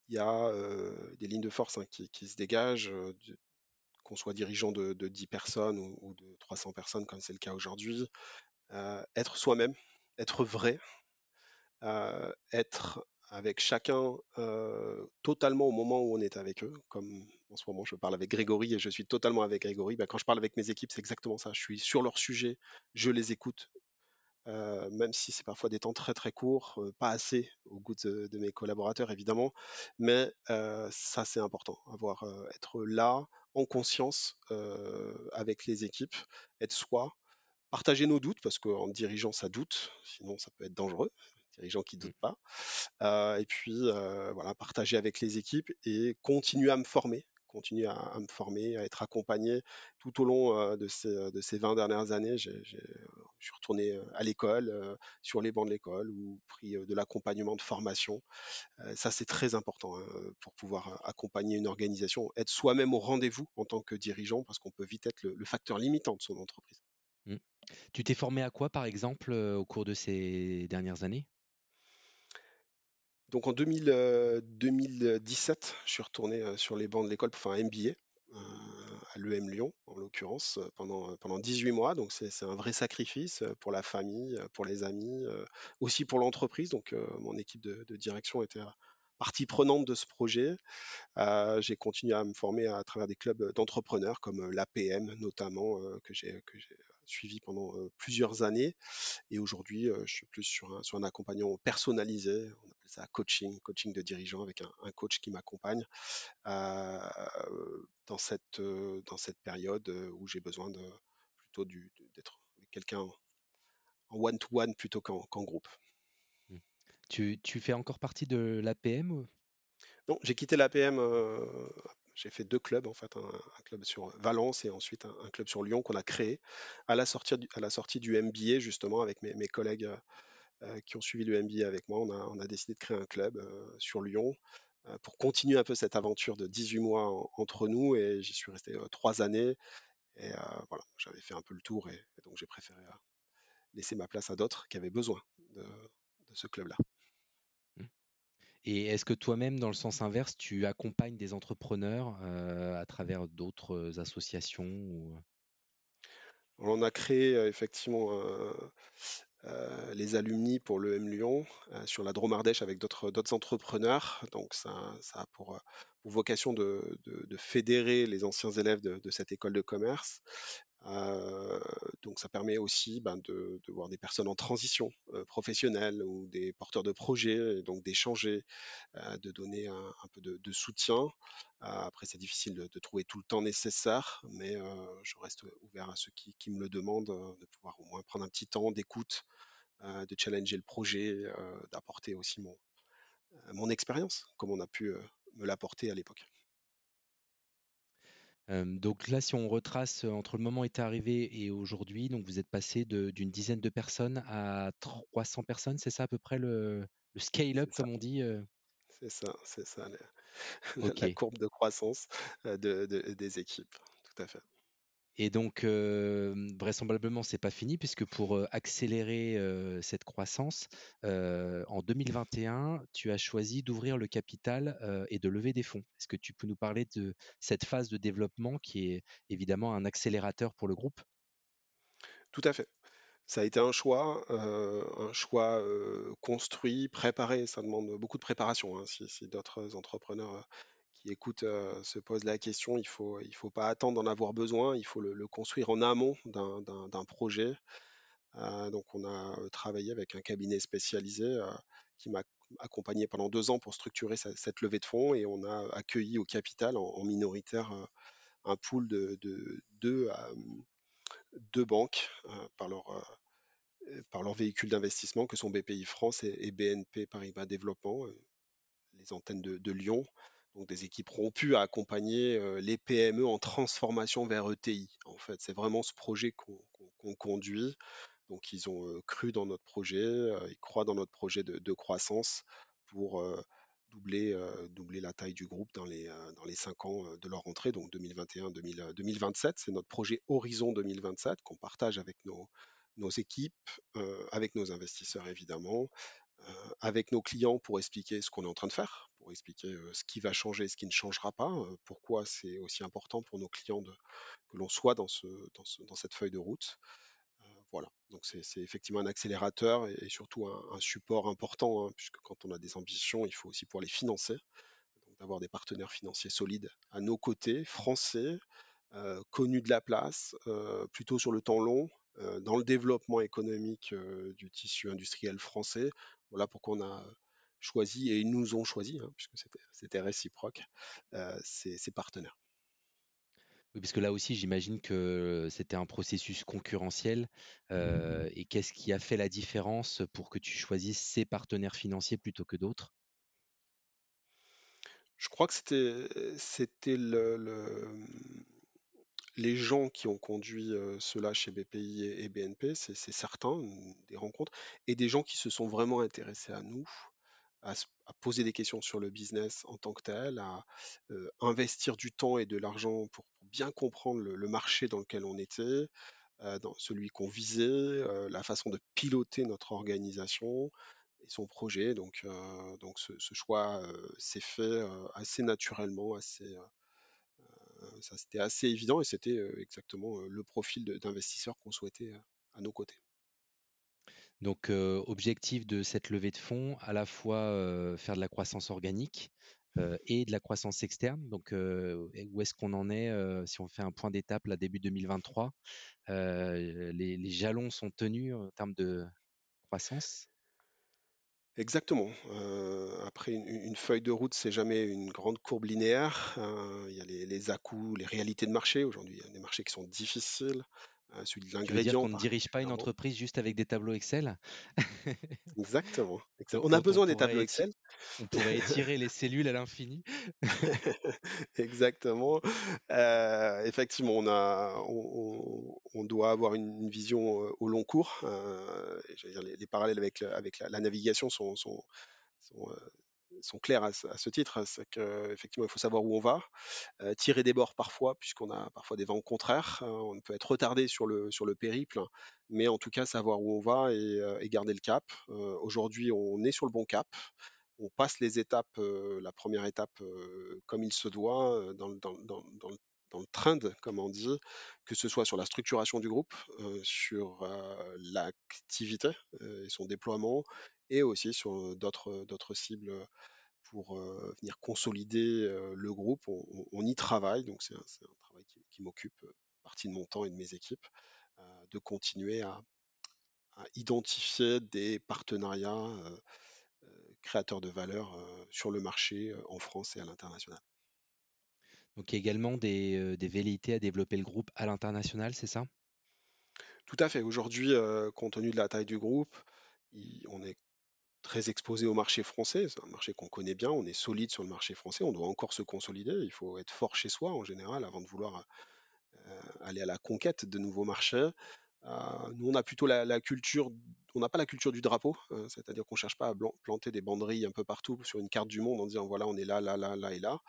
il y a euh, des lignes de force hein, qui, se dégagent, qu'on soit dirigeant de, 10 personnes ou, de 300 personnes, comme c'est le cas aujourd'hui. être soi-même, être vrai, être avec chacun totalement au moment où on est avec eux, comme en ce moment je parle avec Grégory et je suis totalement avec Grégory. Bah, quand je parle avec mes équipes, c'est exactement ça. Je suis sur leur sujet, je les écoute, même si c'est parfois des temps très très courts, pas assez au goût de, mes collaborateurs évidemment, mais ça c'est important, avoir être là en conscience avec les équipes, être soi, partager nos doutes parce qu'en dirigeant ça doute, sinon ça peut être dangereux gens qui ne mmh. doutent pas. et puis, voilà, partager avec les équipes et continuer à me former, continuer à, me former, à être accompagné tout au long de, ces, de ces 20 dernières années. je suis retourné à l'école, sur les bancs de l'école, ou pris de l'accompagnement de formation. ça, c'est très important hein, pour pouvoir accompagner une organisation, être soi-même au rendez-vous en tant que dirigeant, parce qu'on peut vite être le, facteur limitant de son entreprise. Mmh. Tu t'es formé à quoi, par exemple, au cours de ces dernières années? Donc en 2017, je suis retourné sur les bancs de l'école pour faire un MBA à l'EM Lyon, en l'occurrence, pendant, pendant 18 mois. Donc c'est un vrai sacrifice pour la famille, pour les amis, aussi pour l'entreprise. Donc mon équipe de, direction était partie prenante de ce projet. j'ai continué à me former à travers des clubs d'entrepreneurs comme l'APM notamment, que j'ai suivi pendant plusieurs années. Et aujourd'hui, je suis plus sur un, sur un accompagnement personnalisé. On appelle ça coaching, coaching de dirigeant avec un, coach qui m'accompagne dans, cette, dans cette période où j'ai besoin de, plutôt d'être avec quelqu'un en one-to-one plutôt qu'en groupe. Mmh. Tu, tu, fais encore partie de l'APM Non, j'ai quitté l'APM j'ai fait deux clubs, en fait, un, club sur Valence et ensuite un, club sur Lyon qu'on a créé à la sortie du, à la sortie du MBA, justement, avec mes, collègues euh, euh, qui ont suivi le MBA avec moi. On a, décidé de créer un club euh, sur Lyon pour continuer un peu cette aventure de 18 mois entre nous et j'y suis resté trois années. Et voilà, j'avais fait un peu le tour et, donc j'ai préféré laisser ma place à d'autres qui avaient besoin de ce club-là. Et est-ce que toi-même, dans le sens inverse, tu accompagnes des entrepreneurs à travers d'autres associations On a créé effectivement les alumni pour le M Lyon sur la Dromardèche avec d'autres entrepreneurs. Donc ça, a pour, vocation de, fédérer les anciens élèves de, cette école de commerce donc ça permet aussi ben, de, voir des personnes en transition professionnelle ou des porteurs de projets, et donc d'échanger, de donner un, peu de, soutien. après, c'est difficile de, trouver tout le temps nécessaire, mais je reste ouvert à ceux qui, me le demandent, de pouvoir au moins prendre un petit temps d'écoute, de challenger le projet, d'apporter aussi mon expérience, comme on a pu me l'apporter à l'époque. Donc là, si on retrace entre le moment où tu arrivé et aujourd'hui, donc vous êtes passé d'une dizaine de personnes à 300 personnes, c'est ça à peu près le, scale up, C'est ça, comme on dit c'est ça, c'est ça, la, courbe de croissance de, de- des équipes. Tout à fait. Et donc, vraisemblablement, c'est pas fini puisque pour accélérer cette croissance, en 2021, tu as choisi d'ouvrir le capital et de lever des fonds. Est-ce que tu peux nous parler de cette phase de développement qui est évidemment un accélérateur pour le groupe? Tout à fait. Ça a été un choix, euh, un choix euh, construit, préparé. Ça demande beaucoup de préparation. hein. Si, d'autres entrepreneurs euh, qui se posent la question, il faut, il faut pas attendre d'en avoir besoin. Il faut le, construire en amont d'un projet. Donc, on a travaillé avec un cabinet spécialisé qui m'a accompagné pendant deux ans pour structurer ce- cette levée de fonds et on a accueilli au capital en, minoritaire un pool de, de deux, banques par leur, par leurs véhicules d'investissement que sont BPI France et, BNP Paribas Développement, les antennes de Lyon. Donc des équipes rompues à accompagner les PME en transformation vers ETI. En fait, c'est vraiment ce projet qu'on conduit. Donc ils ont cru dans notre projet, ils croient dans notre projet de, croissance pour doubler, la taille du groupe dans les, cinq ans de leur entrée, donc 2021-2027. C'est notre projet Horizon 2027 qu'on partage avec nos, équipes, avec nos investisseurs évidemment, avec nos clients pour expliquer ce qu'on est en train de faire, pour expliquer euh, ce qui va changer, ce qui ne changera pas, euh, pourquoi c'est aussi important pour nos clients que l'on soit dans, ce, dans, ce- dans cette feuille de route. Euh, voilà, donc c'est effectivement un accélérateur et, surtout un, un support important, hein, puisque quand on a des ambitions, il faut aussi pouvoir les financer, donc d'avoir des partenaires financiers solides à nos côtés, français, connus de la place, plutôt sur le temps long, dans le développement économique du tissu industriel français. Voilà pourquoi on a choisi, et ils nous ont choisi, hein, puisque c'était réciproque, ces, ces partenaires. Oui, parce que là aussi, j'imagine que c'était un processus concurrentiel. euh, et qu'est-ce qui a fait la différence pour que tu choisisses ces partenaires financiers plutôt que d'autres? Je crois que c'était c'était le, le- les gens qui ont conduit cela chez BPI et, BNP, c'est certain, des rencontres, et des gens qui se sont vraiment intéressés à nous, à, se- à poser des questions sur le business en tant que tel, à investir du temps et de l'argent pour, bien comprendre le, marché dans lequel on était, celui qu'on visait, la façon de piloter notre organisation et son projet. Donc, donc ce, ce choix s'est fait assez naturellement, assez, ça c'était assez évident et c'était euh, exactement euh, le profil d'investisseur qu'on souhaitait euh, à nos côtés. Donc, euh, objectif de cette levée de fonds, à la fois euh, faire de la croissance organique euh, et de la croissance externe. Donc, euh, où est-ce qu'on en est euh, si on fait un point d'étape là début 2023 euh, les, les jalons sont tenus en termes de croissance? Exactement. Après, une, feuille de route, c'est jamais une grande courbe linéaire. Euh, il y a les, les à-coups, les réalités de marché. Aujourd'hui, il y a des marchés qui sont difficiles. Euh, celui de veux dire l'ingrédient, qu'on ne dirige pas une entreprise juste avec des tableaux Excel? Exactement. On a on besoin des tableaux Excel. on pourrait étirer les cellules à l'infini. Exactement. Euh, effectivement, on a, on, on- on doit avoir une, vision euh, au long cours. Euh, dire, les, les parallèles avec, avec la, la navigation sont, sont, sont, euh, sont clairs à, ce titre. C'est qu'effectivement, il faut savoir où on va, tirer des bords parfois, puisqu'on a parfois des vents contraires. euh, on peut être retardé sur le, sur le périple, mais en tout cas, savoir où on va et, garder le cap. Aujourd'hui, on est sur le bon cap on passe les étapes, la première étape comme il se doit, euh, dans, dans, dans, dans le trend, comme on dit, que ce soit sur la structuration du groupe, sur l'activité et son déploiement, et aussi sur d'autres d'autres cibles pour euh, venir consolider euh, le groupe. On, on- on y travaille, donc c'est un, travail qui, qui m'occupe euh, partie de mon temps et de mes équipes, de continuer à, à identifier des partenariats créateurs de valeur sur le marché en France et à l'international. Donc, il y a également des, des velléités à développer le groupe à l'international, c'est ça? Tout à fait. Aujourd'hui, compte tenu de la taille du groupe, il- on est très exposé au marché français. C'est un marché qu'on connaît bien, on est solide sur le marché français, on doit encore se consolider. Il faut être fort chez soi en général avant de vouloir euh, aller à la conquête de nouveaux marchés. Euh, nous, on a plutôt la, culture, on n'a pas la culture du drapeau, euh, c'est-à-dire qu'on ne cherche pas à planter des banderilles un peu partout sur une carte du monde en disant voilà, on est là, là, là, là et là,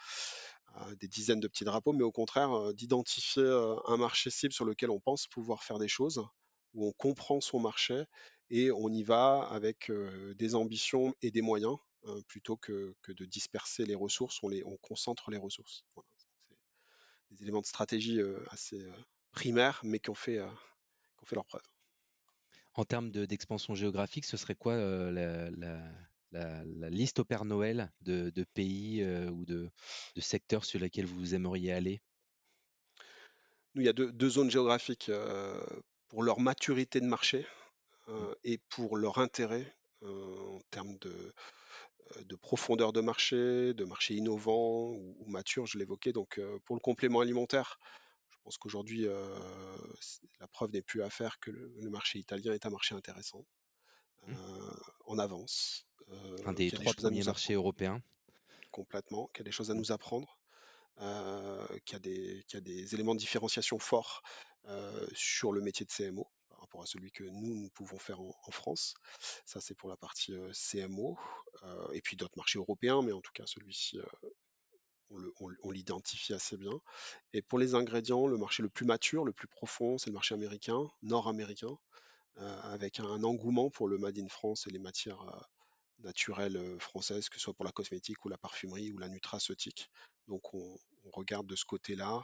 des dizaines de petits drapeaux, mais au contraire, d'identifier un marché cible sur lequel on pense pouvoir faire des choses, où on comprend son marché et on y va avec des ambitions et des moyens plutôt que, de disperser les ressources, on, les, on concentre les ressources. c'est des éléments de stratégie assez primaires, mais qui ont fait, qui ont fait leur preuve. En termes d'expansion géographique, ce serait quoi la, liste au Père Noël de, pays ou de, secteurs sur lesquels vous aimeriez aller? Nous, il y a deux, zones géographiques pour leur maturité de marché mmh. et pour leur intérêt en termes de, de profondeur de marché, de marché innovant ou, mature, je l'évoquais. Donc, pour le complément alimentaire, je pense qu'aujourd'hui, la preuve n'est plus à faire que le, marché italien est un marché intéressant, mmh. en avance. un des trois premiers marchés européens. Complètement, qui a des choses à mmh. nous apprendre, qui, a des, éléments de différenciation forts sur le métier de CMO par rapport à celui que nous, nous pouvons faire en, France. Ça, c'est pour la partie CMO. et puis d'autres marchés européens, mais en tout cas, celui-ci, on l'identifie assez bien. Et pour les ingrédients, le marché le plus mature, le plus profond, c'est le marché américain, nord-américain, euh, avec un, engouement pour le Made in France et les matières euh, naturelles euh, françaises, que ce soit pour la cosmétique ou la parfumerie ou la nutraceutique. Donc on, regarde de ce côté-là.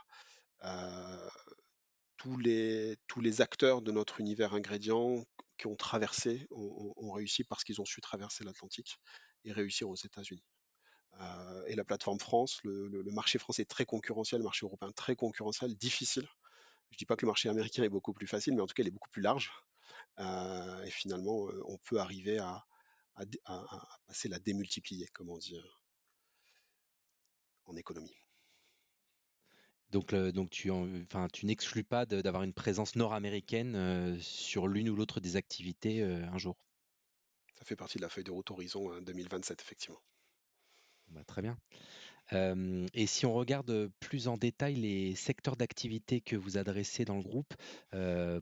tous, les, tous les acteurs de notre univers ingrédients qui ont traversé ont réussi parce qu'ils ont su traverser l'Atlantique et réussir aux États-Unis. Euh, et la plateforme France, le, marché français est très concurrentiel, le marché européen très concurrentiel, difficile. Je ne dis pas que le marché américain est beaucoup plus facile, mais en tout cas, il est beaucoup plus large. Euh, et finalement, euh, on peut arriver à, passer la démultiplier, comme on dit en économie. Donc, donc tu, enfin, tu n'exclus pas d'avoir une présence nord-américaine sur l'une ou l'autre des activités un jour? Ça fait partie de la feuille de route Horizon 2027, effectivement. Bah, très bien. Et si on regarde plus en détail les secteurs d'activité que vous adressez dans le groupe,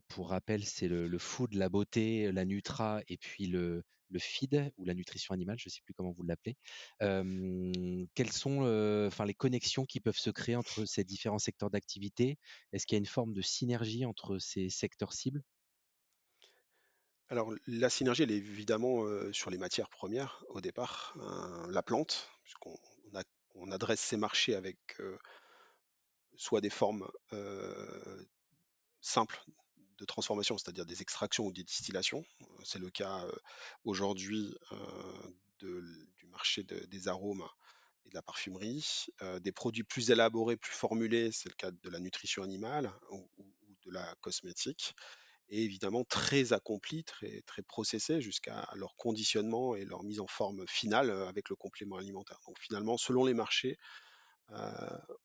pour rappel, c'est le, food, la beauté, la nutra et puis le, le feed ou la nutrition animale, je ne sais plus comment vous l'appelez. quelles sont enfin, les connexions qui peuvent se créer entre ces différents secteurs d'activité? Est-ce qu'il y a une forme de synergie entre ces secteurs cibles? Alors la synergie, elle est évidemment sur les matières premières au départ, la plante, puisqu'on on, adresse ces marchés avec soit des formes simples de transformation, c'est-à-dire des extractions ou des distillations. C'est le cas aujourd'hui du marché des arômes et de la parfumerie. des produits plus élaborés, plus formulés, c'est le cas de la nutrition animale ou de la cosmétique et évidemment très accomplis, très, très processés jusqu'à leur conditionnement et leur mise en forme finale avec le complément alimentaire. Donc finalement, selon les marchés,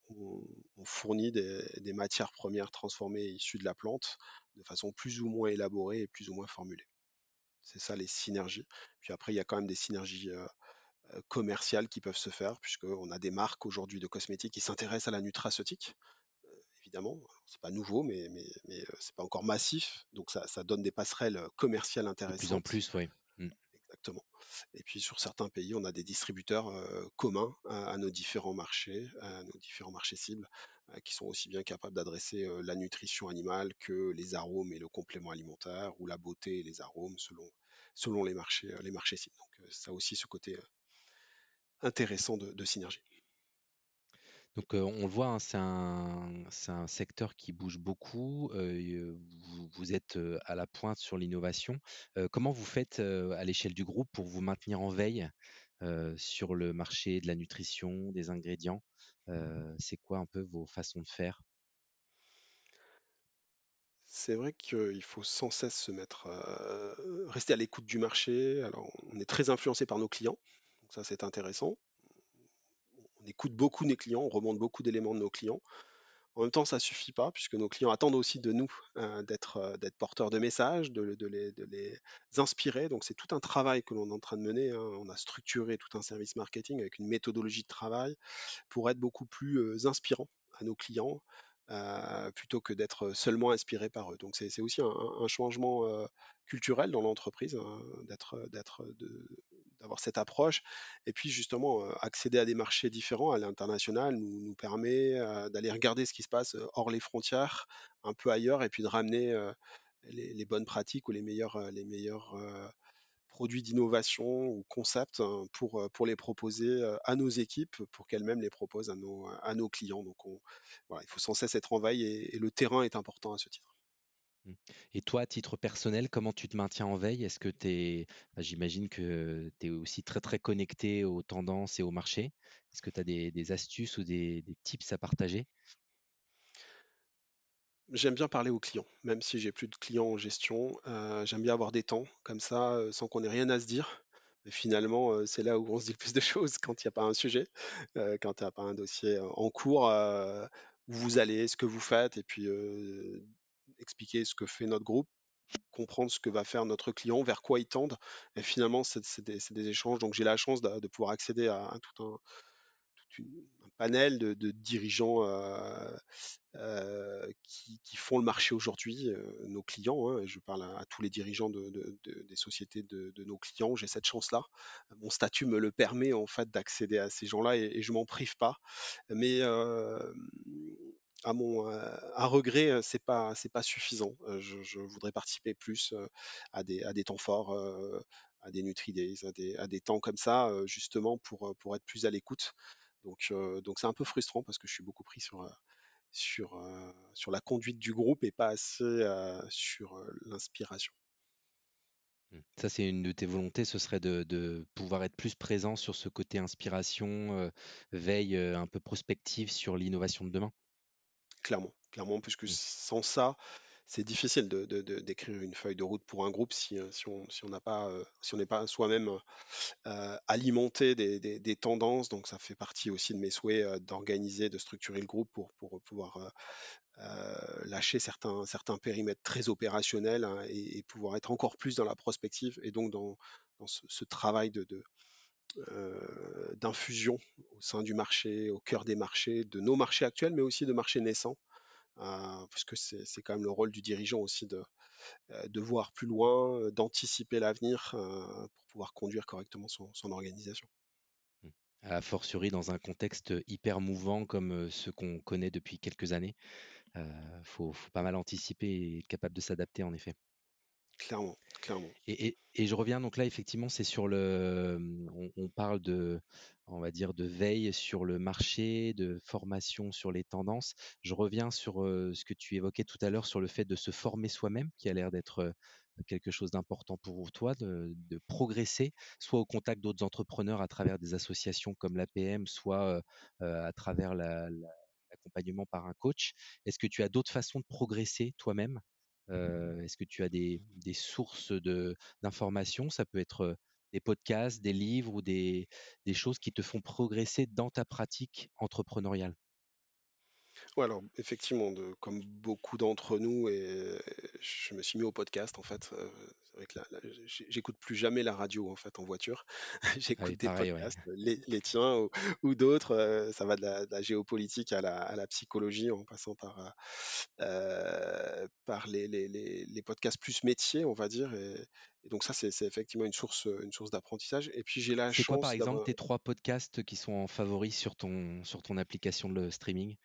on, fournit des, matières premières transformées issues de la plante de façon plus ou moins élaborée et plus ou moins formulée. C'est ça les synergies. Puis après, il y a quand même des synergies commerciales qui peuvent se faire, puisqu'on a des marques aujourd'hui de cosmétiques qui s'intéressent à la nutraceutique évidemment. C'est pas nouveau, mais, mais, mais c'est pas encore massif. Donc ça, ça, donne des passerelles commerciales intéressantes. De plus en plus, oui. Mmh. Exactement. Et puis sur certains pays, on a des distributeurs communs à, nos différents marchés, à nos différents marchés cibles, qui sont aussi bien capables d'adresser la nutrition animale que les arômes et le complément alimentaire, ou la beauté et les arômes selon, selon les marchés, les marchés cibles. Donc ça aussi ce côté intéressant de synergie. Donc on le voit, hein, c'est un, secteur qui bouge beaucoup. vous, êtes à la pointe sur l'innovation. comment vous faites à l'échelle du groupe pour vous maintenir en veille sur le marché de la nutrition, des ingrédients? C'est quoi un peu vos façons de faire? C'est vrai qu'il faut sans cesse se mettre, rester à l'écoute du marché. Alors, on est très influencé par nos clients, donc ça c'est intéressant on écoute beaucoup nos clients, on remonte beaucoup d'éléments de nos clients. En même temps, ça suffit pas puisque nos clients attendent aussi de nous, d'être, heu, d'être porteurs de messages, de les inspirer. Donc c'est tout un travail que l'on est en train de mener, hein. On a structuré tout un service marketing avec une méthodologie de travail pour être beaucoup plus, heu, inspirant à nos clients, plutôt que d'être seulement inspiré par eux. Donc c'est aussi un changement, heu, culturel dans l'entreprise, hein, d'être, d'avoir cette approche et puis justement, heu, accéder à des marchés différents à l'international nous permet, d'aller regarder ce qui se passe, hors les frontières, un peu ailleurs et puis de ramener, les les bonnes pratiques ou les meilleurs, heu, les meilleurs, heu, produits d'innovation ou concepts, hein, pour, heu, pour les proposer, heu, à nos équipes, pour qu'elles-mêmes les proposent à nos, à nos clients. Donc on voilà, il faut sans cesse être en veille et le terrain est important à ce titre. Mmh. Et toi, à titre personnel, comment tu te maintiens en veille? Est-ce que tu es bah, j'imagine que tu es aussi très, très connecté aux tendances et au marché. Est-ce que tu as des astuces ou des tips à partager? J'aime bien parler aux clients, même si j'ai plus de clients en gestion, j'aime bien avoir des temps comme ça, sans qu'on ait rien à se dire. Mais finalement, c'est là où on se dit le plus de choses quand il y a pas un sujet, quand il y a pas un dossier en cours, où vous allez, ce que vous faites et puis, expliquer ce que fait notre groupe, comprendre ce que va faire notre client, vers quoi ils tendent et finalement c'est des échanges donc j'ai la chance de pouvoir accéder à à tout un une un panel de dirigeants, heu heu, qui font le marché aujourd'hui, heu, nos clients, hein, je parle à tous les dirigeants de de de des sociétés de nos clients. J'ai cette chance-là. Mon statut me le permet en fait d'accéder à ces gens-là et et je m'en prive pas. Mais, à mon, regret, c'est pas c'est pas suffisant. Je voudrais participer plus, à des à des temps forts, à des Nutri Days, à des à des temps comme ça, justement pour, pour être plus à l'écoute. Donc, donc c'est un peu frustrant parce que je suis beaucoup pris sur, sur, sur la conduite du groupe et pas assez, sur, l'inspiration. Mmh. Ça, c'est une de tes volontés, ce serait de de pouvoir être plus présent sur ce côté inspiration, veille, un peu prospective sur l'innovation de demain? Clairement, clairement, puisque Mmh. sans ça, c'est difficile d'écrire une feuille de route pour un groupe si, heu, si on n'est pas soi-même, heu, alimenté des tendances. Donc ça fait partie aussi de mes souhaits, d'organiser, de structurer le groupe pour pouvoir, lâcher certains périmètres très opérationnels, hein, et pouvoir être encore plus dans la prospective et donc dans ce travail d'infusion au sein du marché, au cœur des marchés, de nos marchés actuels, mais aussi de marchés naissants. Heu, parce que c'est quand même le rôle du dirigeant aussi de, de voir plus loin, heu, d'anticiper l'avenir, heu, pour pouvoir conduire correctement son organisation. Mmh. A fortiori dans un contexte, hyper mouvant comme, ceux qu'on connaît depuis quelques années. Heu, faut faut pas mal anticiper et être capable de s'adapter en effet. Clairement, clairement. Et je reviens donc là effectivement c'est sur le, mmh, on parle de on va dire de veille sur le marché, de formation sur les tendances. Je reviens sur, ce que tu évoquais tout à l'heure sur le fait de se former soi-même qui a l'air d'être, quelque chose d'important pour toi, de progresser, soit au contact d'autres entrepreneurs à travers des associations comme l'APM, soit, à travers la la l'accompagnement par un coach. Est-ce que tu as d'autres façons de progresser toi-même? Heu, est-ce que tu as des sources d'informations? Ça peut être, des podcasts, des livres ou des choses qui te font progresser dans ta pratique entrepreneuriale? Ouais, alors effectivement, de comme beaucoup d'entre nous et je me suis mis au podcast en fait, heu, c'est vrai que là là, j'é j'écoute plus jamais la radio en fait en voiture. Ah oui, J'écoute des pareil, ouais. podcasts, les les tiens ou ou d'autres, heu, ça va de la de la géopolitique à la à la psychologie en passant par, par les les les les podcasts plus métiers, on va dire et et donc ça, c'est c'est effectivement une source, une source d'apprentissage et puis j'ai la C'est quoi, par chance exemple, d'avoir tes 3 podcasts qui sont en favoris sur ton sur ton application de streaming?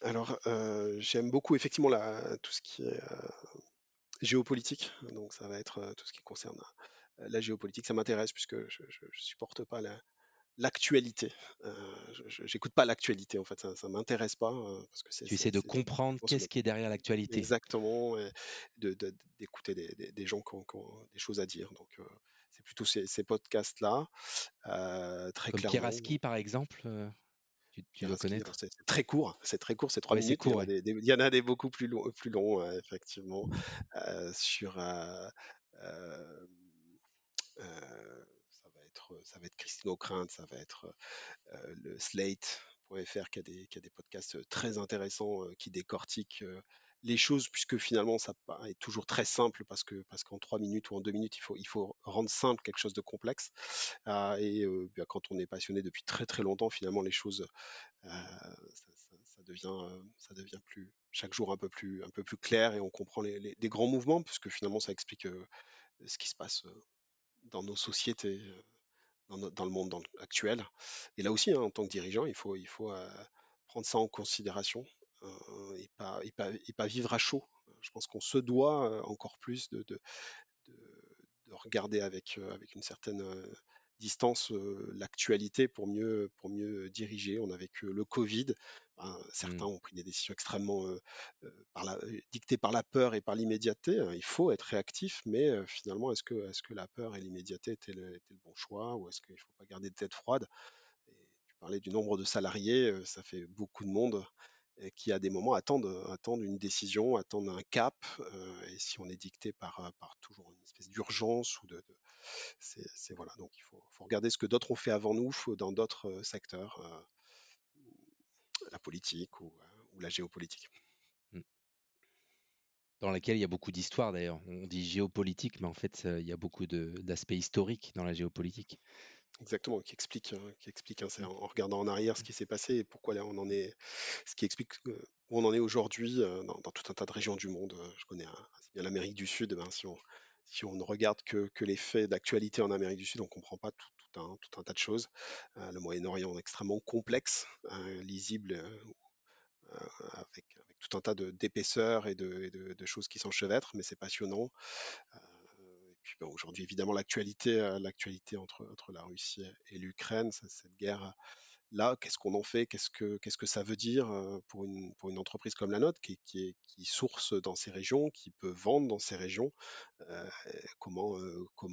Alors, j'aime beaucoup effectivement la tout ce qui est, géopolitique, donc ça va être, tout ce qui concerne, la géopolitique. Ça m'intéresse puisque je je supporte pas la l'actualité. Je j'écoute pas l'actualité en fait, ça ça m'intéresse pas, heu, parce que c'est Tu essaies de comprendre qu'est-ce qui est derrière l'actualité? exactement et de de d'écouter des des gens qui ont qui ont des choses à dire, donc c'est plutôt ces ces podcasts-là, heu, très Comme clairement. Par exemple, tu tu dois connaître? c'est très court, c'est très court, c'est 3 Ouais, c'est minutes. Il y court, en a ouais. des des il y en a des beaucoup plus longs plus effectivement, heu, sur, heu, hem, heu, ça va être, ça va être Christine O'Krent, ça va être, le Slate .fr qui a des, qui a des podcasts très intéressants qui décortiquent les choses, puisque finalement ça paraît toujours très simple parce que parce qu'en trois minutes ou en deux minutes, il faut, il faut rendre simple quelque chose de complexe. et bien, quand on est passionné depuis très très longtemps, finalement les choses ça, devient ça devient plus chaque jour un peu plus un peu plus clair et on comprend les, grands mouvements puisque finalement ça explique ce qui se passe dans nos sociétés dans, le monde actuel. Et là aussi, hein, en tant que dirigeant, il faut, il faut prendre ça en considération pas, et, pas, et, pas, vivre à chaud. Je pense qu'on se doit euh, encore plus de, de, de, de regarder avec, avec une certaine distance l'actualité pour mieux, pour mieux diriger. On a vécu le Covid. Ben, certains mmh. ont pris des décisions extrêmement par la, dictées par la peur et par l'immédiateté. Hein. Il faut être réactif, mais finalement, est-ce que, est que la peur et l'immédiateté étaient le, le, bon choix ou est-ce qu'il ne faut pas garder de tête froide? Et Tu parlais du nombre de salariés, ça fait beaucoup de monde qui à des moments attendent, attendent une décision, attendent un cap. et si on est dicté par, par toujours une espèce d'urgence ou de, c'est voilà. Donc il faut, regarder ce que d'autres ont fait avant nous dans d'autres secteurs, la politique ou, ou, la géopolitique. Mmh. Dans laquelle il y a beaucoup d'histoire d'ailleurs. On dit géopolitique, mais en fait, il y a beaucoup d'aspects historiques dans la géopolitique. Exactement, qui explique, hein, qui explique hein, c'est en, regardant en arrière ce qui s'est passé et pourquoi là on en est, ce qui explique où on en est aujourd'hui dans, tout un tas de régions du monde. Je connais assez bien l'Amérique du Sud, ben, si, on, si on ne regarde que, que les faits d'actualité en Amérique du Sud, on ne comprend pas tout, un, tout un tas de choses. le Moyen-Orient est extrêmement complexe, hein, lisible, avec, avec, tout un tas d'épaisseurs et, de, de, de, choses qui s'enchevêtrent, mais c'est passionnant aujourd'hui, évidemment, l'actualité, euh, entre, la Russie et l'Ukraine, cette guerre là, qu'est-ce qu'on en fait? Qu'est-ce que, ça veut dire euh, pour une, entreprise comme la nôtre qui, source dans ces régions, qui peut vendre dans ces régions euh, comment,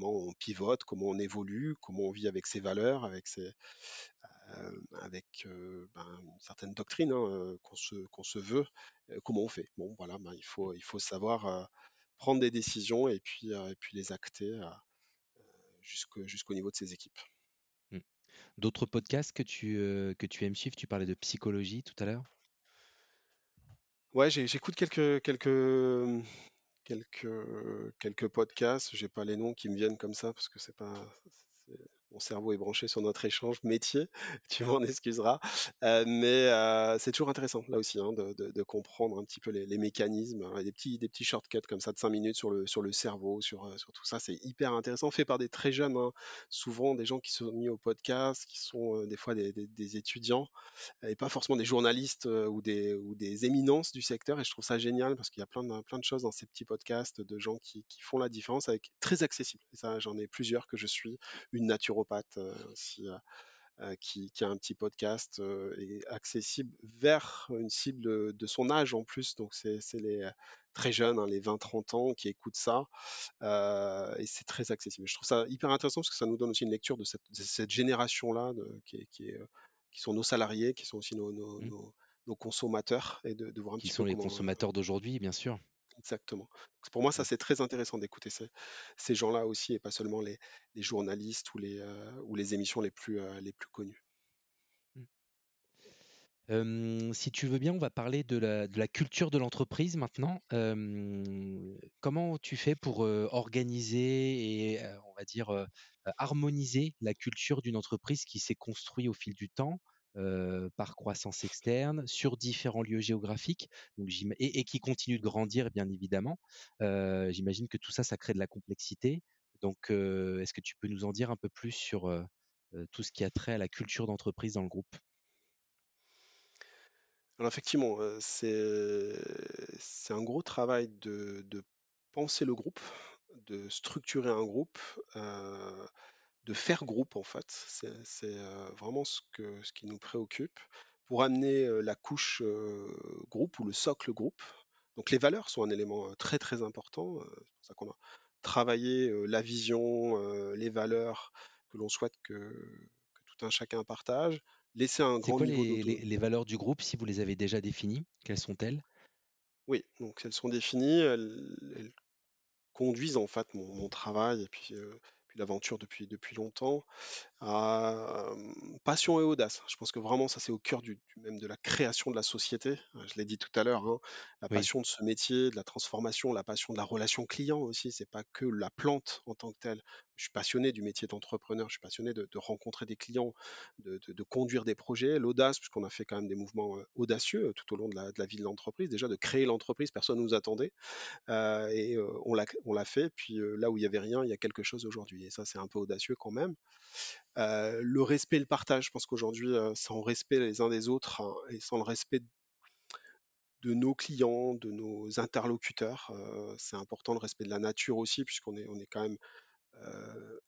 on pivote, comment on évolue, comment on vit avec ses valeurs, avec, ses, hein, qu'on, se, veut, comment on fait? Bon, voilà, ben, il faut savoir prendre des décisions et puis, et puis les acter jusqu'au niveau de ses équipes. Mmh. D'autres podcasts que tu, que tu aimes suivre? Tu parlais de psychologie tout à l'heure Ouais, j'écoute quelques, quelques, quelques, quelques podcasts. J'ai pas les noms qui me viennent comme ça parce que c'est pas, mon cerveau est branché sur notre échange métier, tu m'en excuseras. Euh, mais euh, c'est toujours intéressant, là aussi, hein, de, comprendre un petit peu les, mécanismes, hein, des, petits, des petits shortcuts comme ça de 5 minutes sur le, sur le cerveau, sur, euh, sur tout ça. C'est hyper intéressant, fait par des très jeunes, hein. souvent des gens qui sont mis au podcast, qui sont des fois des, étudiants, et pas forcément des journalistes ou, des, ou des éminences du secteur. Et je trouve ça génial parce qu'il y a plein de, plein de choses dans ces petits podcasts de gens qui, qui font la différence avec très accessible. Et ça, j'en ai plusieurs que je suis, une naturopathe aussi, qui, a un petit podcast et accessible vers une cible de son âge en plus. Donc, c'est les très jeunes, hein, les 20-30 ans, qui écoutent ça. et c'est très accessible. Je trouve ça hyper intéressant parce que ça nous donne aussi une lecture de cette, génération-là qui, qui, qui, sont nos salariés, qui sont aussi nos, nos, mmh. consommateurs et de, voir un qui sont les consommateurs d'aujourd'hui, bien sûr. Exactement. pour moi, ça, c'est très intéressant d'écouter ces, ces gens-là aussi et pas seulement les, les journalistes ou les, euh, ou les émissions les plus, euh, les plus connues. Mmh. si tu veux bien, on va parler de la, de la culture de l'entreprise maintenant. comment tu fais pour organiser et, on va dire, harmoniser la culture d'une entreprise qui s'est construite au fil du temps? Par croissance externe sur différents lieux géographiques donc, et, qui continue de grandir bien évidemment. J'imagine que tout ça, ça crée de la complexité. Donc, est-ce que tu peux nous en dire un peu plus sur tout ce qui a trait à la culture d'entreprise dans le groupe? Alors effectivement, c'est un gros travail de, penser le groupe, de structurer un groupe, de faire groupe en fait. C'est vraiment ce, que, ce qui nous préoccupe pour amener la couche groupe ou le socle groupe. Donc les valeurs sont un élément très très important. C'est pour ça qu'on a travaillé la vision, les valeurs que l'on souhaite que, tout un chacun partage. Laisser un grand quoi les, les, valeurs du groupe, si vous les avez déjà définies? Quelles sont-elles? Oui, donc elles sont définies. Elles, conduisent en fait mon, travail et puis l'aventure depuis, depuis longtemps. Ah, passion et audace. Je pense que vraiment ça c'est au cœur du du même de la création de la société. Heu, je l'ai dit tout à l'heure, hein, la Oui, passion de ce métier, de la transformation, la passion de la relation client aussi, c'est pas que la plante en tant que telle. Je suis passionné du métier d'entrepreneur, je suis passionné de de rencontrer des clients, de de de conduire des projets. L'audace, puisqu'on a fait quand même des mouvements, heu, audacieux, tout au long de la de la vie de l'entreprise. Déjà de créer l'entreprise, personne ne nous attendait, heu et on l'a on l'a fait, puis, là où il y avait rien, il y a quelque chose aujourd'hui et ça c'est un peu audacieux quand même. Le respect et le partage, je pense qu'aujourd'hui, sans respect les uns des autres, hein, et sans le respect de nos clients, de nos interlocuteurs, c'est important le respect de la nature aussi puisqu'on est quand même,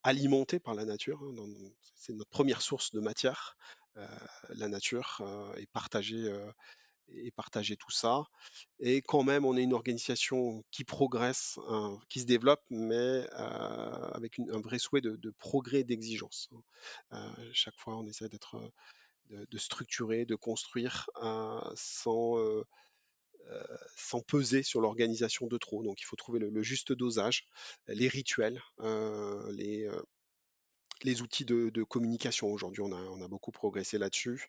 alimenté par la nature, hein, c'est notre première source de matière, la nature, et partager, et partager tout ça et quand même on est une organisation qui progresse, hein, qui se développe mais, avec un vrai souhait de progrès d'exigence, hein. Chaque fois on essaie d'être, de, de structurer, de construire euh, sans, sans peser sur l'organisation de trop. Donc il faut trouver le, juste dosage, les rituels, les, les outils de, communication. Aujourd'hui, on a, on a beaucoup progressé là-dessus.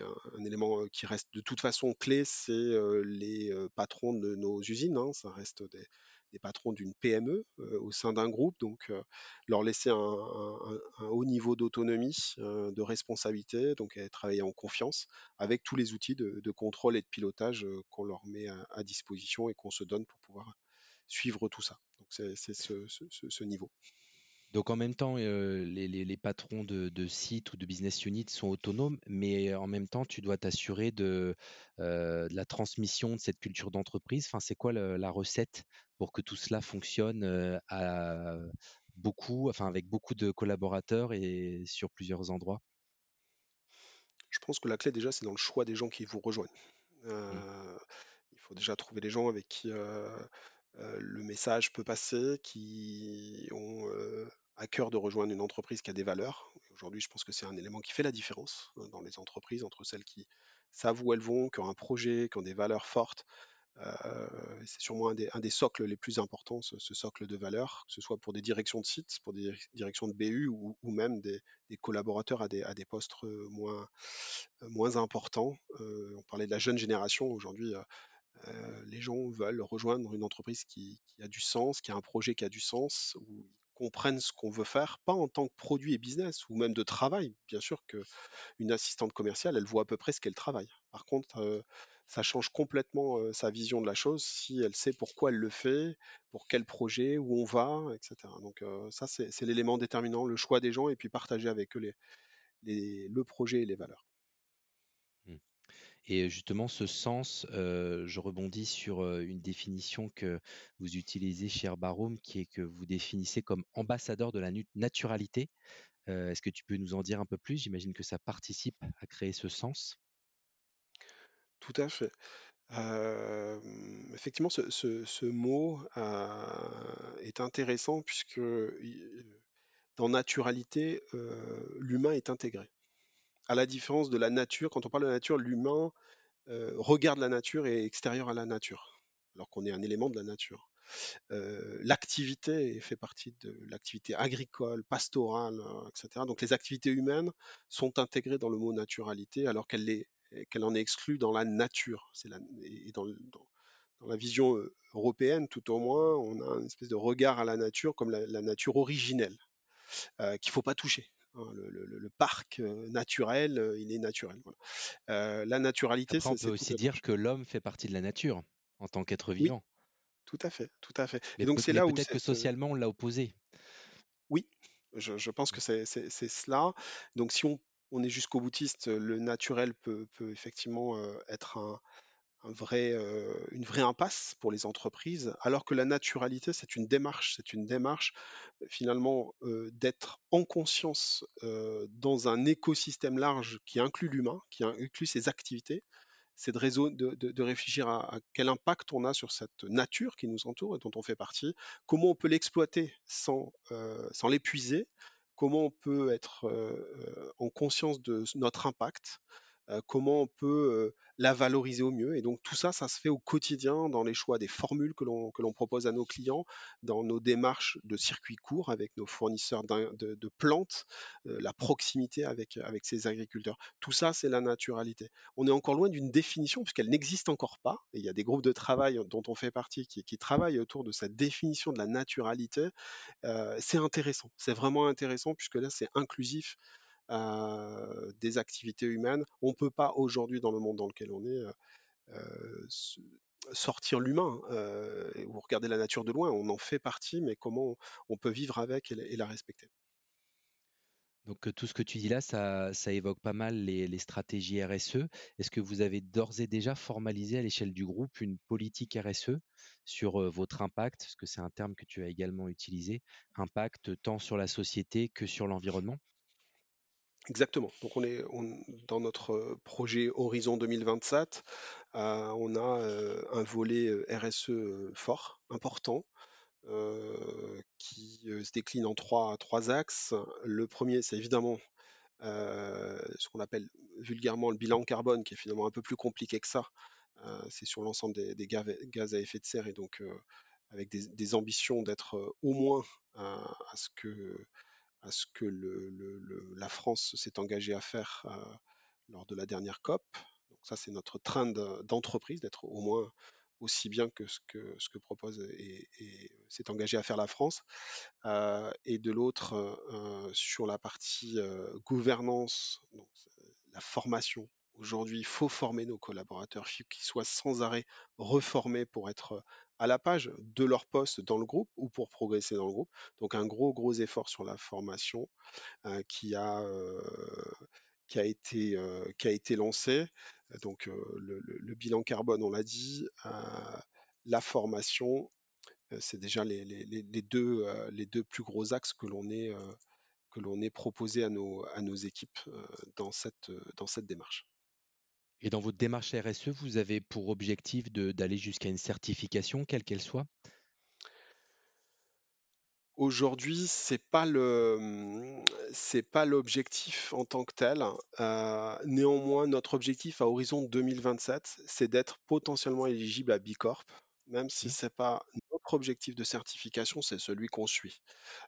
A un, élément qui reste de toute façon clé, c'est les patrons de nos usines. hein. Ça reste des, patrons d'une PME au sein d'un groupe. Donc, leur laisser un, haut niveau d'autonomie, de responsabilité, donc travailler en confiance avec tous les outils de, contrôle et de pilotage qu'on leur met à, disposition et qu'on se donne pour pouvoir suivre tout ça. Donc, c'est c'est ce, ce- ce- ce niveau. Donc en même temps, euh, les, les- les patrons de, de sites ou de business units sont autonomes, mais en même temps, tu dois t'assurer de, euh, de la transmission de cette culture d'entreprise. Enfin, c'est quoi le- la recette pour que tout cela fonctionne euh, à beaucoup, enfin avec beaucoup de collaborateurs et sur plusieurs endroits? Je pense que la clé déjà, c'est dans le choix des gens qui vous rejoignent. Mm. Euh, il faut déjà trouver des gens avec qui le message peut passer, qui ont euh, à cœur de rejoindre une entreprise qui a des valeurs. Aujourd'hui, je pense que c'est un élément qui fait la différence euh, dans les entreprises entre celles qui savent où elles vont, qui ont un projet, qui ont des valeurs fortes, euh, c'est sûrement un des, socles les plus importants, ce, socle de valeur, que ce soit pour des directions de sites, pour des directions de BU ou, même des, collaborateurs à des, postes euh, moins, euh, moins importants. Euh, on parlait de la jeune génération. Aujourd'hui, euh, euh, les gens veulent rejoindre une entreprise qui, a du sens, qui a un projet qui a du sens, où ils comprennent ce qu'on veut faire, pas en tant que produit et business, ou même de travail. Bien sûr que une assistante commerciale, elle voit à peu près ce qu'elle travaille. Par contre, euh, ça change complètement euh, sa vision de la chose si elle sait pourquoi elle le fait, pour quel projet, où on va, etc. Donc ça, c'est l'élément déterminant, le choix des gens et puis partager avec eux le projet et les valeurs. Et justement, ce sens, je rebondis sur une définition que vous utilisez chez Herbarum, qui est que vous définissez comme ambassadeur de la naturalité. Est-ce que tu peux nous en dire un peu plus? J'imagine que ça participe à créer ce sens. Tout à fait. Effectivement, ce, mot est intéressant puisque dans naturalité, l'humain est intégré. À la différence de la nature, quand on parle de la nature, l'humain regarde la nature et est extérieur à la nature, alors qu'on est un élément de la nature. L'activité fait partie de l'activité agricole, pastorale, euh, etc. Donc les activités humaines sont intégrées dans le mot naturalité, alors qu'elle en est exclue dans la nature. Et dans, la vision européenne, tout au moins, on a une espèce de regard à la nature comme la, nature originelle, qu'il ne faut pas toucher. Hein. Le, le- le- le parc naturel, il est naturel. voilà. La naturalité, Après, on peut aussi dire que l'homme fait partie de la nature en tant qu'être Oui, vivant. tout à fait, tout à fait. Et Mais, donc peut- c'est là où peut-être que socialement, on l'a opposé. oui, je, je pense que c'est cela. Donc si on, on est jusqu'au boutiste, le naturel peut, peut effectivement euh, être un, euh, une vraie impasse pour les entreprises, alors que la naturalité, c'est une démarche, c'est une démarche euh, finalement euh, d'être en conscience dans un écosystème large qui inclut l'humain, qui inclut ses activités, c'est de, réfléchir à, quel impact on a sur cette nature qui nous entoure et dont on fait partie, comment on peut l'exploiter sans, l'épuiser, comment on peut être en conscience de notre impact, comment on peut la valoriser au mieux. Et donc tout ça, ça se fait au quotidien dans les choix des formules que l'on propose à nos clients, dans nos démarches de circuits courts avec nos fournisseurs de, de, plantes, la proximité avec avec ces agriculteurs. Tout ça, c'est la naturalité. On est encore loin d'une définition puisqu'elle n'existe encore pas. Et il y a des groupes de travail dont on fait partie qui, qui travaillent autour de cette définition de la naturalité. c'est intéressant. C'est vraiment intéressant puisque là, c'est inclusif des activités humaines. On ne peut pas aujourd'hui, dans le monde dans lequel on est, sortir l'humain ou regarder la nature de loin. On en fait partie, mais comment on peut vivre avec et, la respecter. Donc tout ce que tu dis là, ça, évoque pas mal les, stratégies RSE. Est-ce que vous avez d'ores et déjà formalisé à l'échelle du groupe une politique RSE sur votre impact, parce que c'est un terme que tu as également utilisé, impact tant sur la société que sur l'environnement? Exactement. Donc on est dans notre projet Horizon 2027, on a un volet RSE fort, important, qui se décline en trois, trois axes. Le premier, c'est évidemment ce qu'on appelle vulgairement le bilan carbone, qui est finalement un peu plus compliqué que ça. c'est sur l'ensemble des, gaz à effet de serre et donc avec des, ambitions d'être au moins à ce que à ce que la France s'est engagée à faire euh, lors de la dernière COP. Donc ça, c'est notre train d'entreprise, d'être au moins aussi bien que ce que, propose et, s'est engagé à faire la France. Euh, et de l'autre, euh, sur la partie gouvernance, la formation. Aujourd'hui, il faut former nos collaborateurs, qu'ils soient sans arrêt reformés pour être à la page de leur poste dans le groupe ou pour progresser dans le groupe. Donc un gros gros effort sur la formation qui a qui a été qui a été lancé. Donc le, bilan carbone, on l'a dit, la formation, c'est déjà les, les, deux les deux plus gros axes que l'on est que l'on est proposé à nos à nos équipes dans cette dans cette démarche. Et dans votre démarche RSE, vous avez pour objectif d'aller jusqu'à une certification, quelle qu'elle soit? Aujourd'hui, c'est pas le c'est pas l'objectif en tant que tel. Euh, néanmoins, notre objectif à horizon 2027, c'est d'être potentiellement éligible à Bicorp, même si c'est pas notre objectif de certification, c'est celui qu'on suit.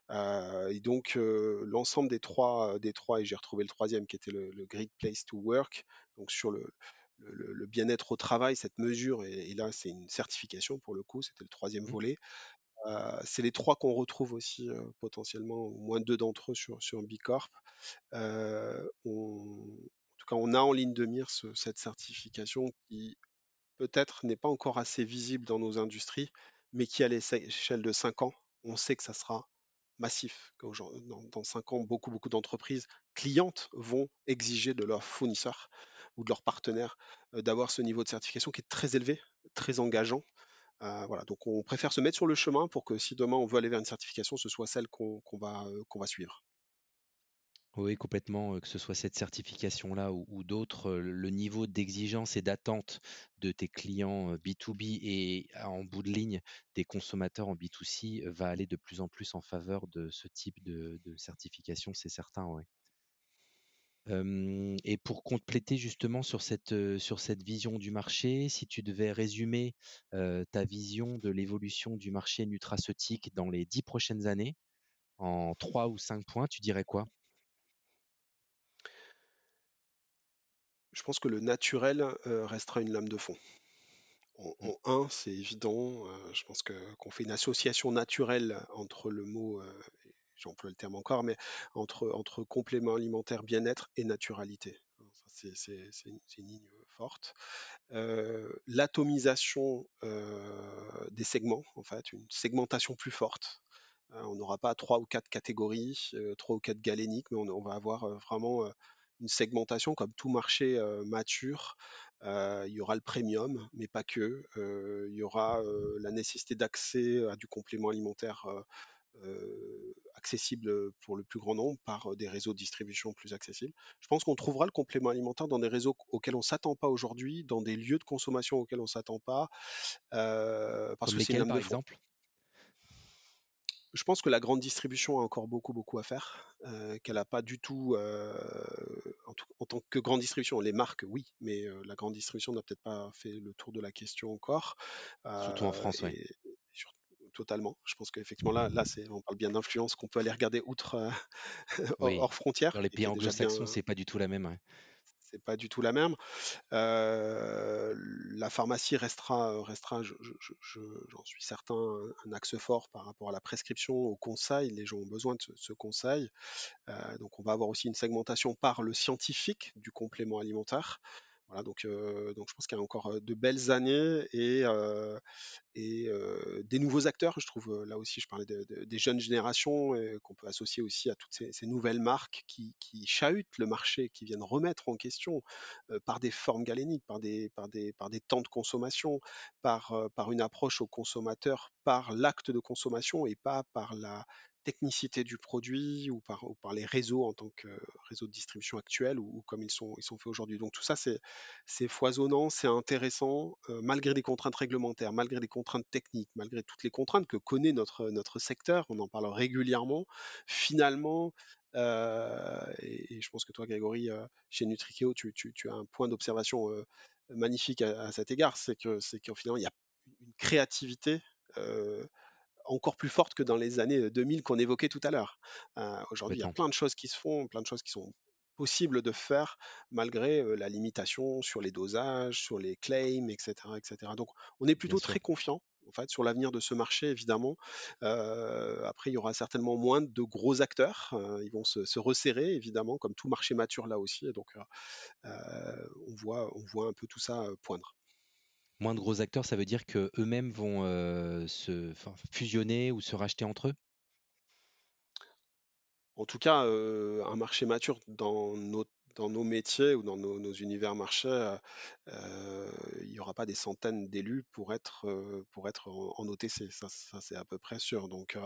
Euh, et donc euh, l'ensemble des trois des trois et j'ai retrouvé le troisième qui était le, Great Place to Work, donc sur le le, bien-être au travail, cette mesure, et, là c'est une certification pour le coup, c'était le troisième mmh. volet, c'est les trois qu'on retrouve aussi potentiellement, au moins deux d'entre eux sur, sur Bicorp. en tout cas, on a en ligne de mire cette certification qui peut-être n'est pas encore assez visible dans nos industries, mais qui à l'échelle de cinq ans, on sait que ça sera massif. Dans, dans cinq ans, beaucoup, d'entreprises clientes vont exiger de leurs fournisseurs ou de leurs partenaires d'avoir ce niveau de certification qui est très élevé, très engageant. Euh, voilà, donc on préfère se mettre sur le chemin pour que si demain on veut aller vers une certification, ce soit celle euh, qu'on va suivre. Oui, complètement, que ce soit cette certification-là ou, d'autres, le niveau d'exigence et d'attente de tes clients B2B et en bout de ligne des consommateurs en B2C va aller de plus en plus en faveur de ce type de, certification, c'est certain. Ouais et pour compléter justement sur cette vision du marché, si tu devais résumer ta vision de l'évolution du marché nutraceutique dans les dix prochaines années, en trois ou cinq points, tu dirais quoi? Je pense que le naturel restera une lame de fond. En, mmh. un, c'est évident. je pense qu'on fait une association naturelle entre le mot j'emploie le terme encore, mais entre, entre complément alimentaire, bien-être et naturalité. C'est une, ligne forte. L'atomisation des segments, en fait, une segmentation plus forte. on n'aura pas trois ou quatre catégories, trois ou quatre galéniques, mais on, va avoir vraiment une segmentation comme tout marché mature. il y aura le premium, mais pas que. il y aura la nécessité d'accès à du complément alimentaire accessible pour le plus grand nombre par des réseaux de distribution plus accessibles. Je pense qu'on trouvera le complément alimentaire dans des réseaux auxquels on ne s'attend pas aujourd'hui, dans des lieux de consommation auxquels on ne s'attend pas. Parce que lesquels, par exemple? Je pense que la grande distribution a encore beaucoup, beaucoup à faire, heu, qu'elle a pas du tout, en tout en tant que grande distribution, les marques oui, mais heu, la grande distribution n'a peut-être pas fait le tour de la question encore, Surtout en France, et sur totalement. Je pense qu'effectivement là là, on parle bien d'influence qu'on peut aller regarder outre, hors Oui, hors dans frontières les pays déjà bien anglo-saxons, c'est pas du tout la même. C'est pas du tout la même. La pharmacie restera, restera, je je je je j'en suis certain, un axe fort par rapport à la prescription, au conseil. Les gens ont besoin de ce conseil. Donc on va avoir aussi une segmentation par le scientifique du complément alimentaire. Voilà, donc je pense qu'il y a encore, de belles années et des nouveaux acteurs. Je trouve, là aussi, je parlais de de des jeunes générations, qu'on peut associer aussi à toutes ces nouvelles marques qui chahutent le marché, qui viennent remettre en question, par des formes galéniques, par des par des par des temps de consommation, par, par une approche au consommateur, par l'acte de consommation et pas par la technicité du produit ou par les réseaux en tant que réseaux de distribution actuels ou comme ils sont faits aujourd'hui. Donc tout ça, c'est foisonnant, c'est intéressant, heu, malgré les contraintes réglementaires, malgré les contraintes techniques, malgré toutes les contraintes que connaît notre, secteur, on en parle régulièrement. Finalement, heu et je pense que toi, Grégory, chez Nutrikeo, tu tu as un point d'observation, magnifique à cet égard. C'est que il y a une créativité, encore plus forte que dans les années, heu, 2000 qu'on évoquait tout à l'heure. Heu, aujourd'hui, il y a plein de choses qui se font, plein de choses qui sont possibles de faire malgré, la limitation sur les dosages, sur les claims et cetera et cetera. Donc on est Bien plutôt sûr. très confiant, en fait, sur l'avenir de ce marché évidemment. Après il y aura certainement moins de gros acteurs, heu, ils vont se se resserrer évidemment comme tout marché mature là aussi et donc heu, on voit on voit un peu tout ça, poindre. Moins de gros acteurs, ça veut dire qu'eux-mêmes vont, heu, se fusionner ou se racheter entre eux? En tout cas, un marché mature dans nos dans nos métiers ou dans nos univers marchés, heu heu, il y aura pas des centaines d'élus pour être, heu, pour en OTC. Ça c'est à peu près sûr. Donc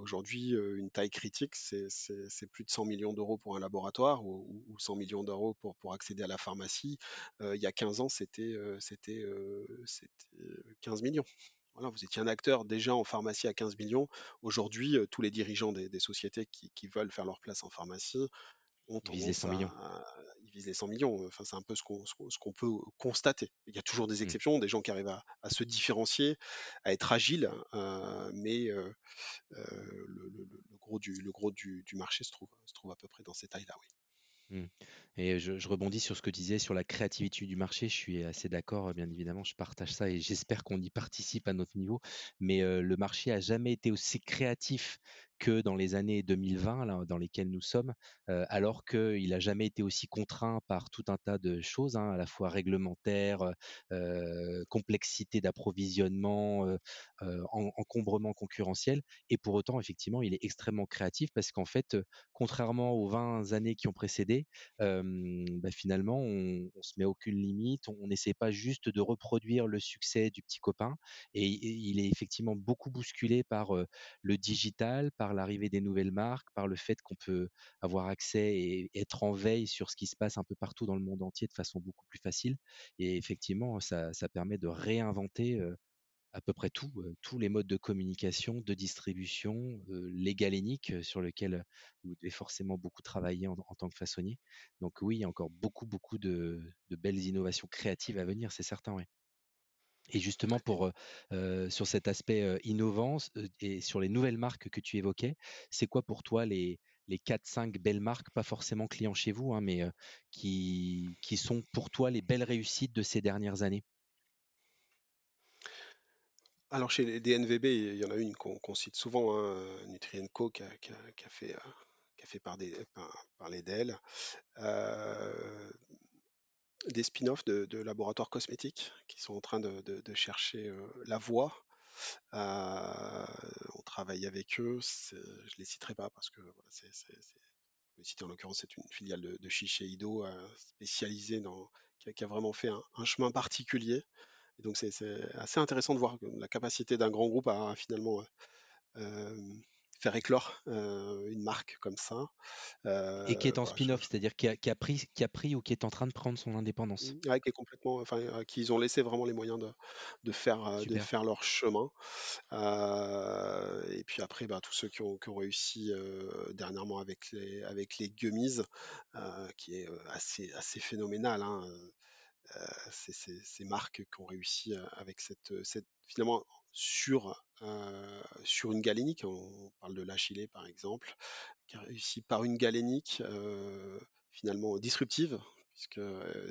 aujourd'hui, une taille critique, c'est plus de 100 000 000 pour un laboratoire ou ou ou 100 000 € pour pour accéder à la pharmacie. Il y a 15 ans, c'était, heu, c'était, heu, c'était 15 000 000. Voilà, vous étiez un acteur déjà en pharmacie à 15 000 000. Aujourd'hui, tous les dirigeants des sociétés qui veulent faire leur place en pharmacie ont Ils visent les tendance 100 000 000. à ils visent les 100 000 000. Enfin, c'est un peu ce qu'on ce qu'on ce qu'on peut constater. Il y a toujours des Mmh. exceptions, des gens qui arrivent à à se différencier, à être agiles, heu, mais le le le le gros du le gros du du marché se trouve se trouve à peu près dans ces tailles-là, oui. Mmh et je je rebondis sur ce que tu disais sur la créativité du marché. Je suis assez d'accord, bien évidemment, je partage ça et j'espère qu'on y participe à notre niveau. Mais, le marché a jamais été aussi créatif que dans les années 2020 là, dans lesquelles nous sommes, heu, alors qu'il a jamais été aussi contraint par tout un tas de choses, hein, à la fois réglementaires, heu heu, complexité d'approvisionnement, encombrement concurrentiel. Et pour autant, effectivement, il est extrêmement créatif parce qu'en fait, contrairement aux 20 années qui ont précédé, bah, finalement, on on se met aucune limite, on n'essaie pas juste de reproduire le succès du petit copain. Et et il est effectivement beaucoup bousculé par, le digital, par l'arrivée des nouvelles marques, par le fait qu'on peut avoir accès et être en veille sur ce qui se passe un peu partout dans le monde entier de façon beaucoup plus facile et effectivement, ça permet de réinventer, à peu près tout, tous les modes de communication, de distribution, les galéniques, sur lequel, heu, vous devez forcément beaucoup travailler en tant que façonnier. Donc oui, il y a encore beaucoup, beaucoup de de belles innovations créatives à venir, c'est certain, ouais. Et justement pour, sur cet aspect, innovant et sur les nouvelles marques que tu évoquais, c'est quoi pour toi les les 4-5 belles marques, pas forcément clients chez vous, hein, mais, qui qui sont pour toi les belles réussites de ces dernières années? Alors chez les DNVB, il y en a une qu'on cite souvent, hein, Nutrien&Co qui a fait, qui a fait parler par parler d'elle. Des spin-offs de laboratoires cosmétiques qui sont en train de chercher, la voie. On travaille avec eux, je les citerai pas parce que voilà, c'est en l'occurrence, c'est une filiale de de spécialisée dans qui a vraiment fait un chemin particulier et donc c'est assez intéressant de voir la capacité d'un grand groupe à finalement, faire éclore une marque comme ça. Et qui est en spin-off, c'est-à-dire qui a, qui, a pris, qui a pris ou qui est en train de prendre son indépendance? Mmh, ouais, qui est complètement, enfin, qu'ils ont laissé vraiment les moyens de, de faire, de faire leur chemin. et puis après, bah, tous ceux qui ont, qui ont réussi dernièrement avec les, avec les gummies, qui est assez, assez phénoménal. Hein, c'est ces marques qui ont réussi avec cette, cette finalement sur, sur une galénique, on parle de l'Achillée par exemple, qui a réussi par une galénique finalement disruptive, puisque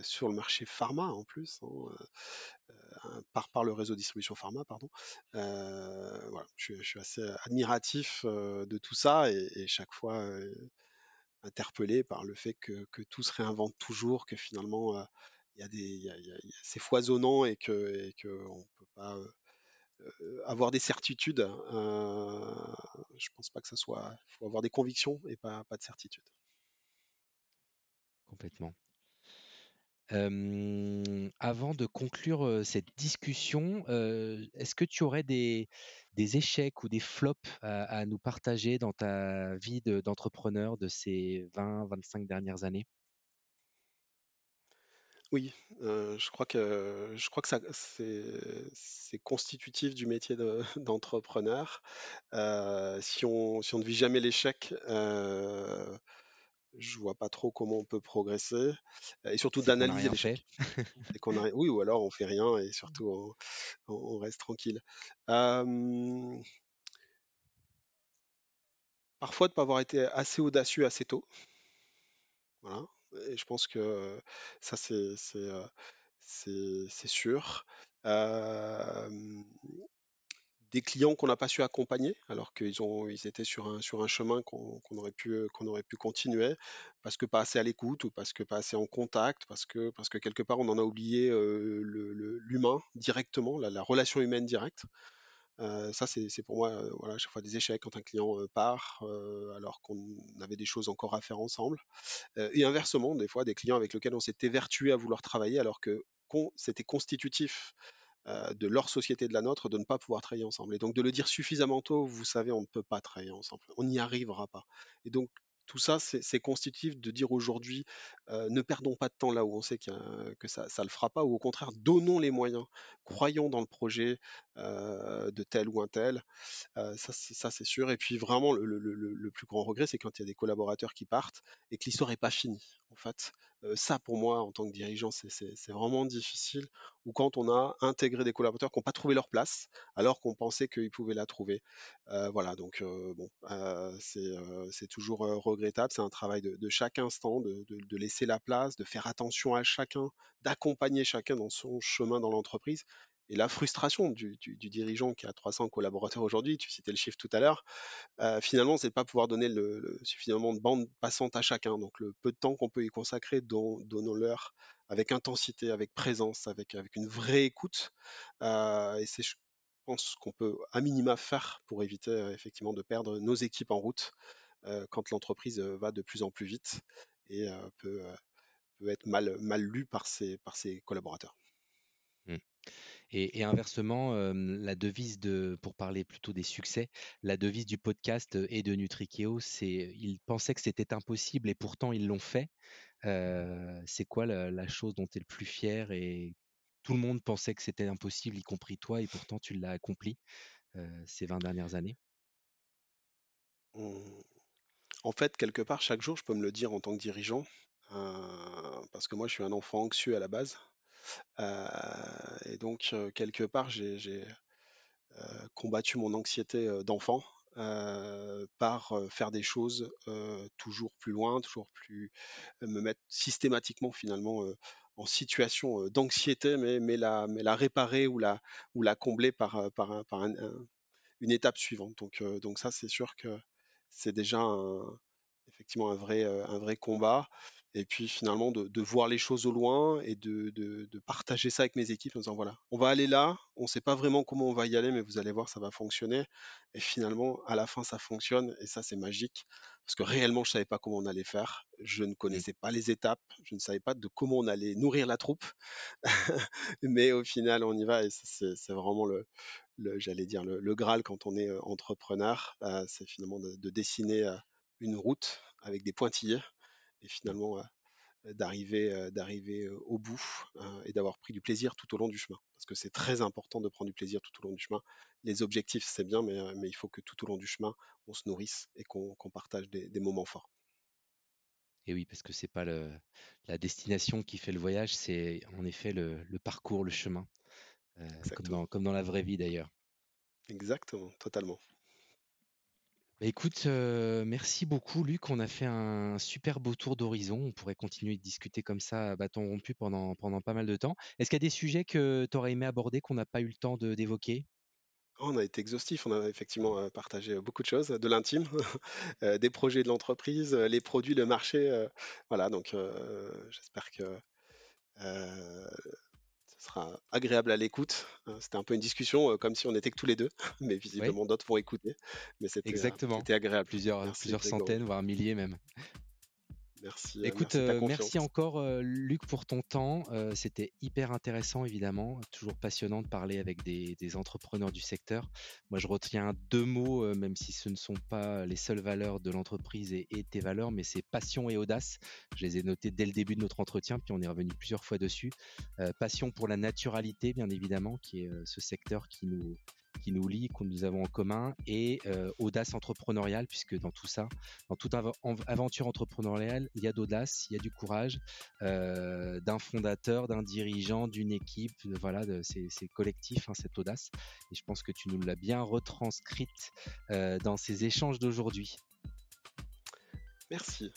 sur le marché pharma en plus, hein, par, par le réseau distribution pharma, pardon. je, suis assez admiratif de tout ça et, et chaque fois interpellé par le fait que, que, tout se réinvente toujours, que finalement il y a des, c'est foisonnant et que, et que on peut pas avoir des certitudes. je pense pas que ça soit. Il faut avoir des convictions et pas, de certitudes. Complètement. avant de conclure cette discussion, est-ce que tu aurais des, des, échecs ou des flops à, nous partager dans ta vie d'entrepreneur de ces 20-25 dernières années? Oui, je crois que je crois que ça c'est constitutif du métier d'entrepreneur. si on si on ne vit jamais l'échec, euh, je vois pas trop comment on peut progresser et surtout d'analyser l'échec. oui, ou alors on fait rien et surtout on, reste tranquille. parfois de ne pas avoir été assez audacieux assez tôt. Voilà. Et je pense que ça, c'est c'est sûr. des clients qu'on n'a pas su accompagner, alors qu'ils ont, ils étaient sur un, sur un chemin qu'on aurait pu, qu'on aurait pu continuer, parce que pas assez à l'écoute ou parce que pas assez en contact, parce que, parce que quelque part on en a oublié l'humain directement, la, relation humaine directe. Ça, c'est pour moi, voilà, chaque fois des échecs quand un client part, alors qu'on avait des choses encore à faire ensemble. et inversement, des fois, des clients avec lesquels on s'était vertué à vouloir travailler, alors que c'était constitutif de leur société de la nôtre de ne pas pouvoir travailler ensemble. Et donc de le dire suffisamment tôt, vous savez, on ne peut pas travailler ensemble, on n'y arrivera pas. Et donc tout ça, c'est constitutif de dire aujourd'hui, ne perdons pas de temps là où on sait que ça ne le fera pas, ou au contraire, donnons les moyens, croyons dans le projet de tel ou un tel. ça, c'est sûr. Et puis vraiment, le, plus grand regret, c'est quand il y a des collaborateurs qui partent et que l'histoire n'est pas finie, en fait. ça, pour moi, en tant que dirigeant, c'est vraiment difficile. Ou quand on a intégré des collaborateurs qui n'ont pas trouvé leur place, alors qu'on pensait qu'ils pouvaient la trouver. voilà, donc bon, c'est toujours regrettable. C'est un travail de, chaque instant, de, laisser la place, de faire attention à chacun, d'accompagner chacun dans son chemin dans l'entreprise. Et la frustration du, dirigeant qui a 300 collaborateurs aujourd'hui, tu citais le chiffre tout à l'heure, finalement, c'est de pas pouvoir donner le, suffisamment de bande passante à chacun. Donc, le peu de temps qu'on peut y consacrer, donnons-leur avec intensité, avec présence, avec, une vraie écoute. et c'est, je pense, qu'on peut à minima faire pour éviter effectivement de perdre nos équipes en route quand l'entreprise va de plus en plus vite et peut, être mal, mal lu par ses, par ses collaborateurs. Et, inversement, la devise de, pour parler plutôt des succès, la devise du podcast et de Nutrikeo, c'est ils pensaient que c'était impossible et pourtant ils l'ont fait. c'est quoi la, chose dont tu es le plus fier et tout le monde pensait que c'était impossible, y compris toi, et pourtant tu l'as accompli ces 20 dernières années? Mmh. En fait, quelque part, chaque jour, je peux me le dire en tant que dirigeant, parce que moi, je suis un enfant anxieux à la base. Et donc, quelque part, j'ai combattu mon anxiété d'enfant par faire des choses toujours plus loin, toujours plus me mettre systématiquement finalement en situation d'anxiété, mais, la, réparer ou la, combler par, une étape suivante. Donc, ça, c'est sûr que c'est déjà effectivement un vrai combat. Et puis finalement de, voir les choses au loin et de, partager ça avec mes équipes en disant voilà, on va aller là, on ne sait pas vraiment comment on va y aller, mais vous allez voir, ça va fonctionner. Et finalement, à la fin, ça fonctionne et ça, c'est magique parce que réellement, je ne savais pas comment on allait faire. Je ne connaissais pas les étapes, je ne savais pas de comment on allait nourrir la troupe, mais au final, on y va et c'est vraiment le, j'allais dire le, Graal quand on est entrepreneur, euh, c'est finalement de, dessiner une route avec des pointillés et finalement d'arriver d'arriver au bout et d'avoir pris du plaisir tout au long du chemin. Parce que c'est très important de prendre du plaisir tout au long du chemin. Les objectifs, c'est bien, mais, mais il faut que tout au long du chemin, on se nourrisse et qu'on partage des, moments forts. Et oui, parce que c'est pas le, la destination qui fait le voyage, c'est en effet le, parcours, le chemin, comme, dans, comme dans la vraie vie d'ailleurs. Exactement, totalement. Bah, écoute, euh, merci beaucoup Luc, on a fait un super beau tour d'horizon. On pourrait continuer de discuter comme ça à bâton rompu pendant, pas mal de temps. Est-ce qu'il y a des sujets que tu aurais aimé aborder qu'on n'a pas eu le temps d'évoquer? Oh, On a été exhaustif, on a effectivement euh, partagé beaucoup de choses, de l'intime, euh, des projets de l'entreprise, les produits, le marché. voilà, donc j'espère que sera agréable à l'écoute. Hein. C'était un peu une discussion comme si on était que tous les deux, mais visiblement d'autres vont écouter. Mais c'était Exactement. agréable. Plusieurs, plusieurs centaines, voire milliers même. Merci. Euh, Écoute, merci, euh, encore euh, Luc pour ton temps. C'était hyper intéressant évidemment, toujours passionnant de parler avec des, entrepreneurs du secteur. Moi, je retiens deux mots, même si ce ne sont pas les seules valeurs de l'entreprise et, tes valeurs, mais c'est passion et audace. Je les ai notés dès le début de notre entretien, puis on est revenu plusieurs fois dessus. passion pour la naturalité, bien évidemment, qui est ce secteur qui nous qui nous lie, que nous avons en commun, et euh, audace entrepreneuriale, puisque dans tout ça, dans toute aventure entrepreneuriale, il y a d'audace, il y a du courage euh, d'un fondateur, d'un dirigeant, d'une équipe, voilà, c'est collectif, hein, cette audace. Et je pense que tu nous l'as bien retranscrite euh, dans ces échanges d'aujourd'hui. Merci.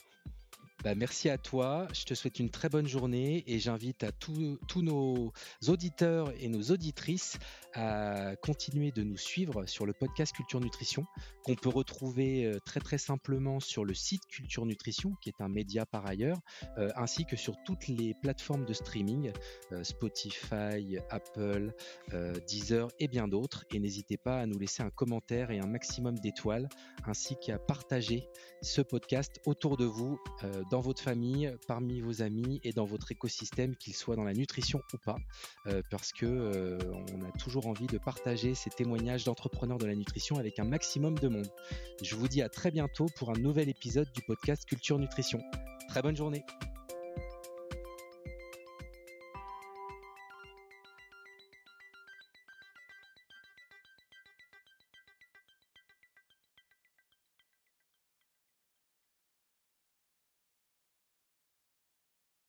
Bah, merci à toi. Je te souhaite une très bonne journée et j'invite à tous nos auditeurs et nos auditrices à continuer de nous suivre sur le podcast Culture Nutrition qu'on peut retrouver euh, très très simplement sur le site Culture Nutrition qui est un média par ailleurs euh, ainsi que sur toutes les plateformes de streaming euh, Spotify, Apple, Deezer et bien d'autres et n'hésitez pas à nous laisser un commentaire et un maximum d'étoiles ainsi qu'à partager ce podcast autour de vous dans votre famille, parmi vos amis et dans votre écosystème, qu'il soit dans la nutrition ou pas, euh, parce que euh, on a toujours envie de partager ces témoignages d'entrepreneurs de la nutrition avec un maximum de monde. Je vous dis à très bientôt pour un nouvel épisode du podcast Culture Nutrition. Très bonne journée.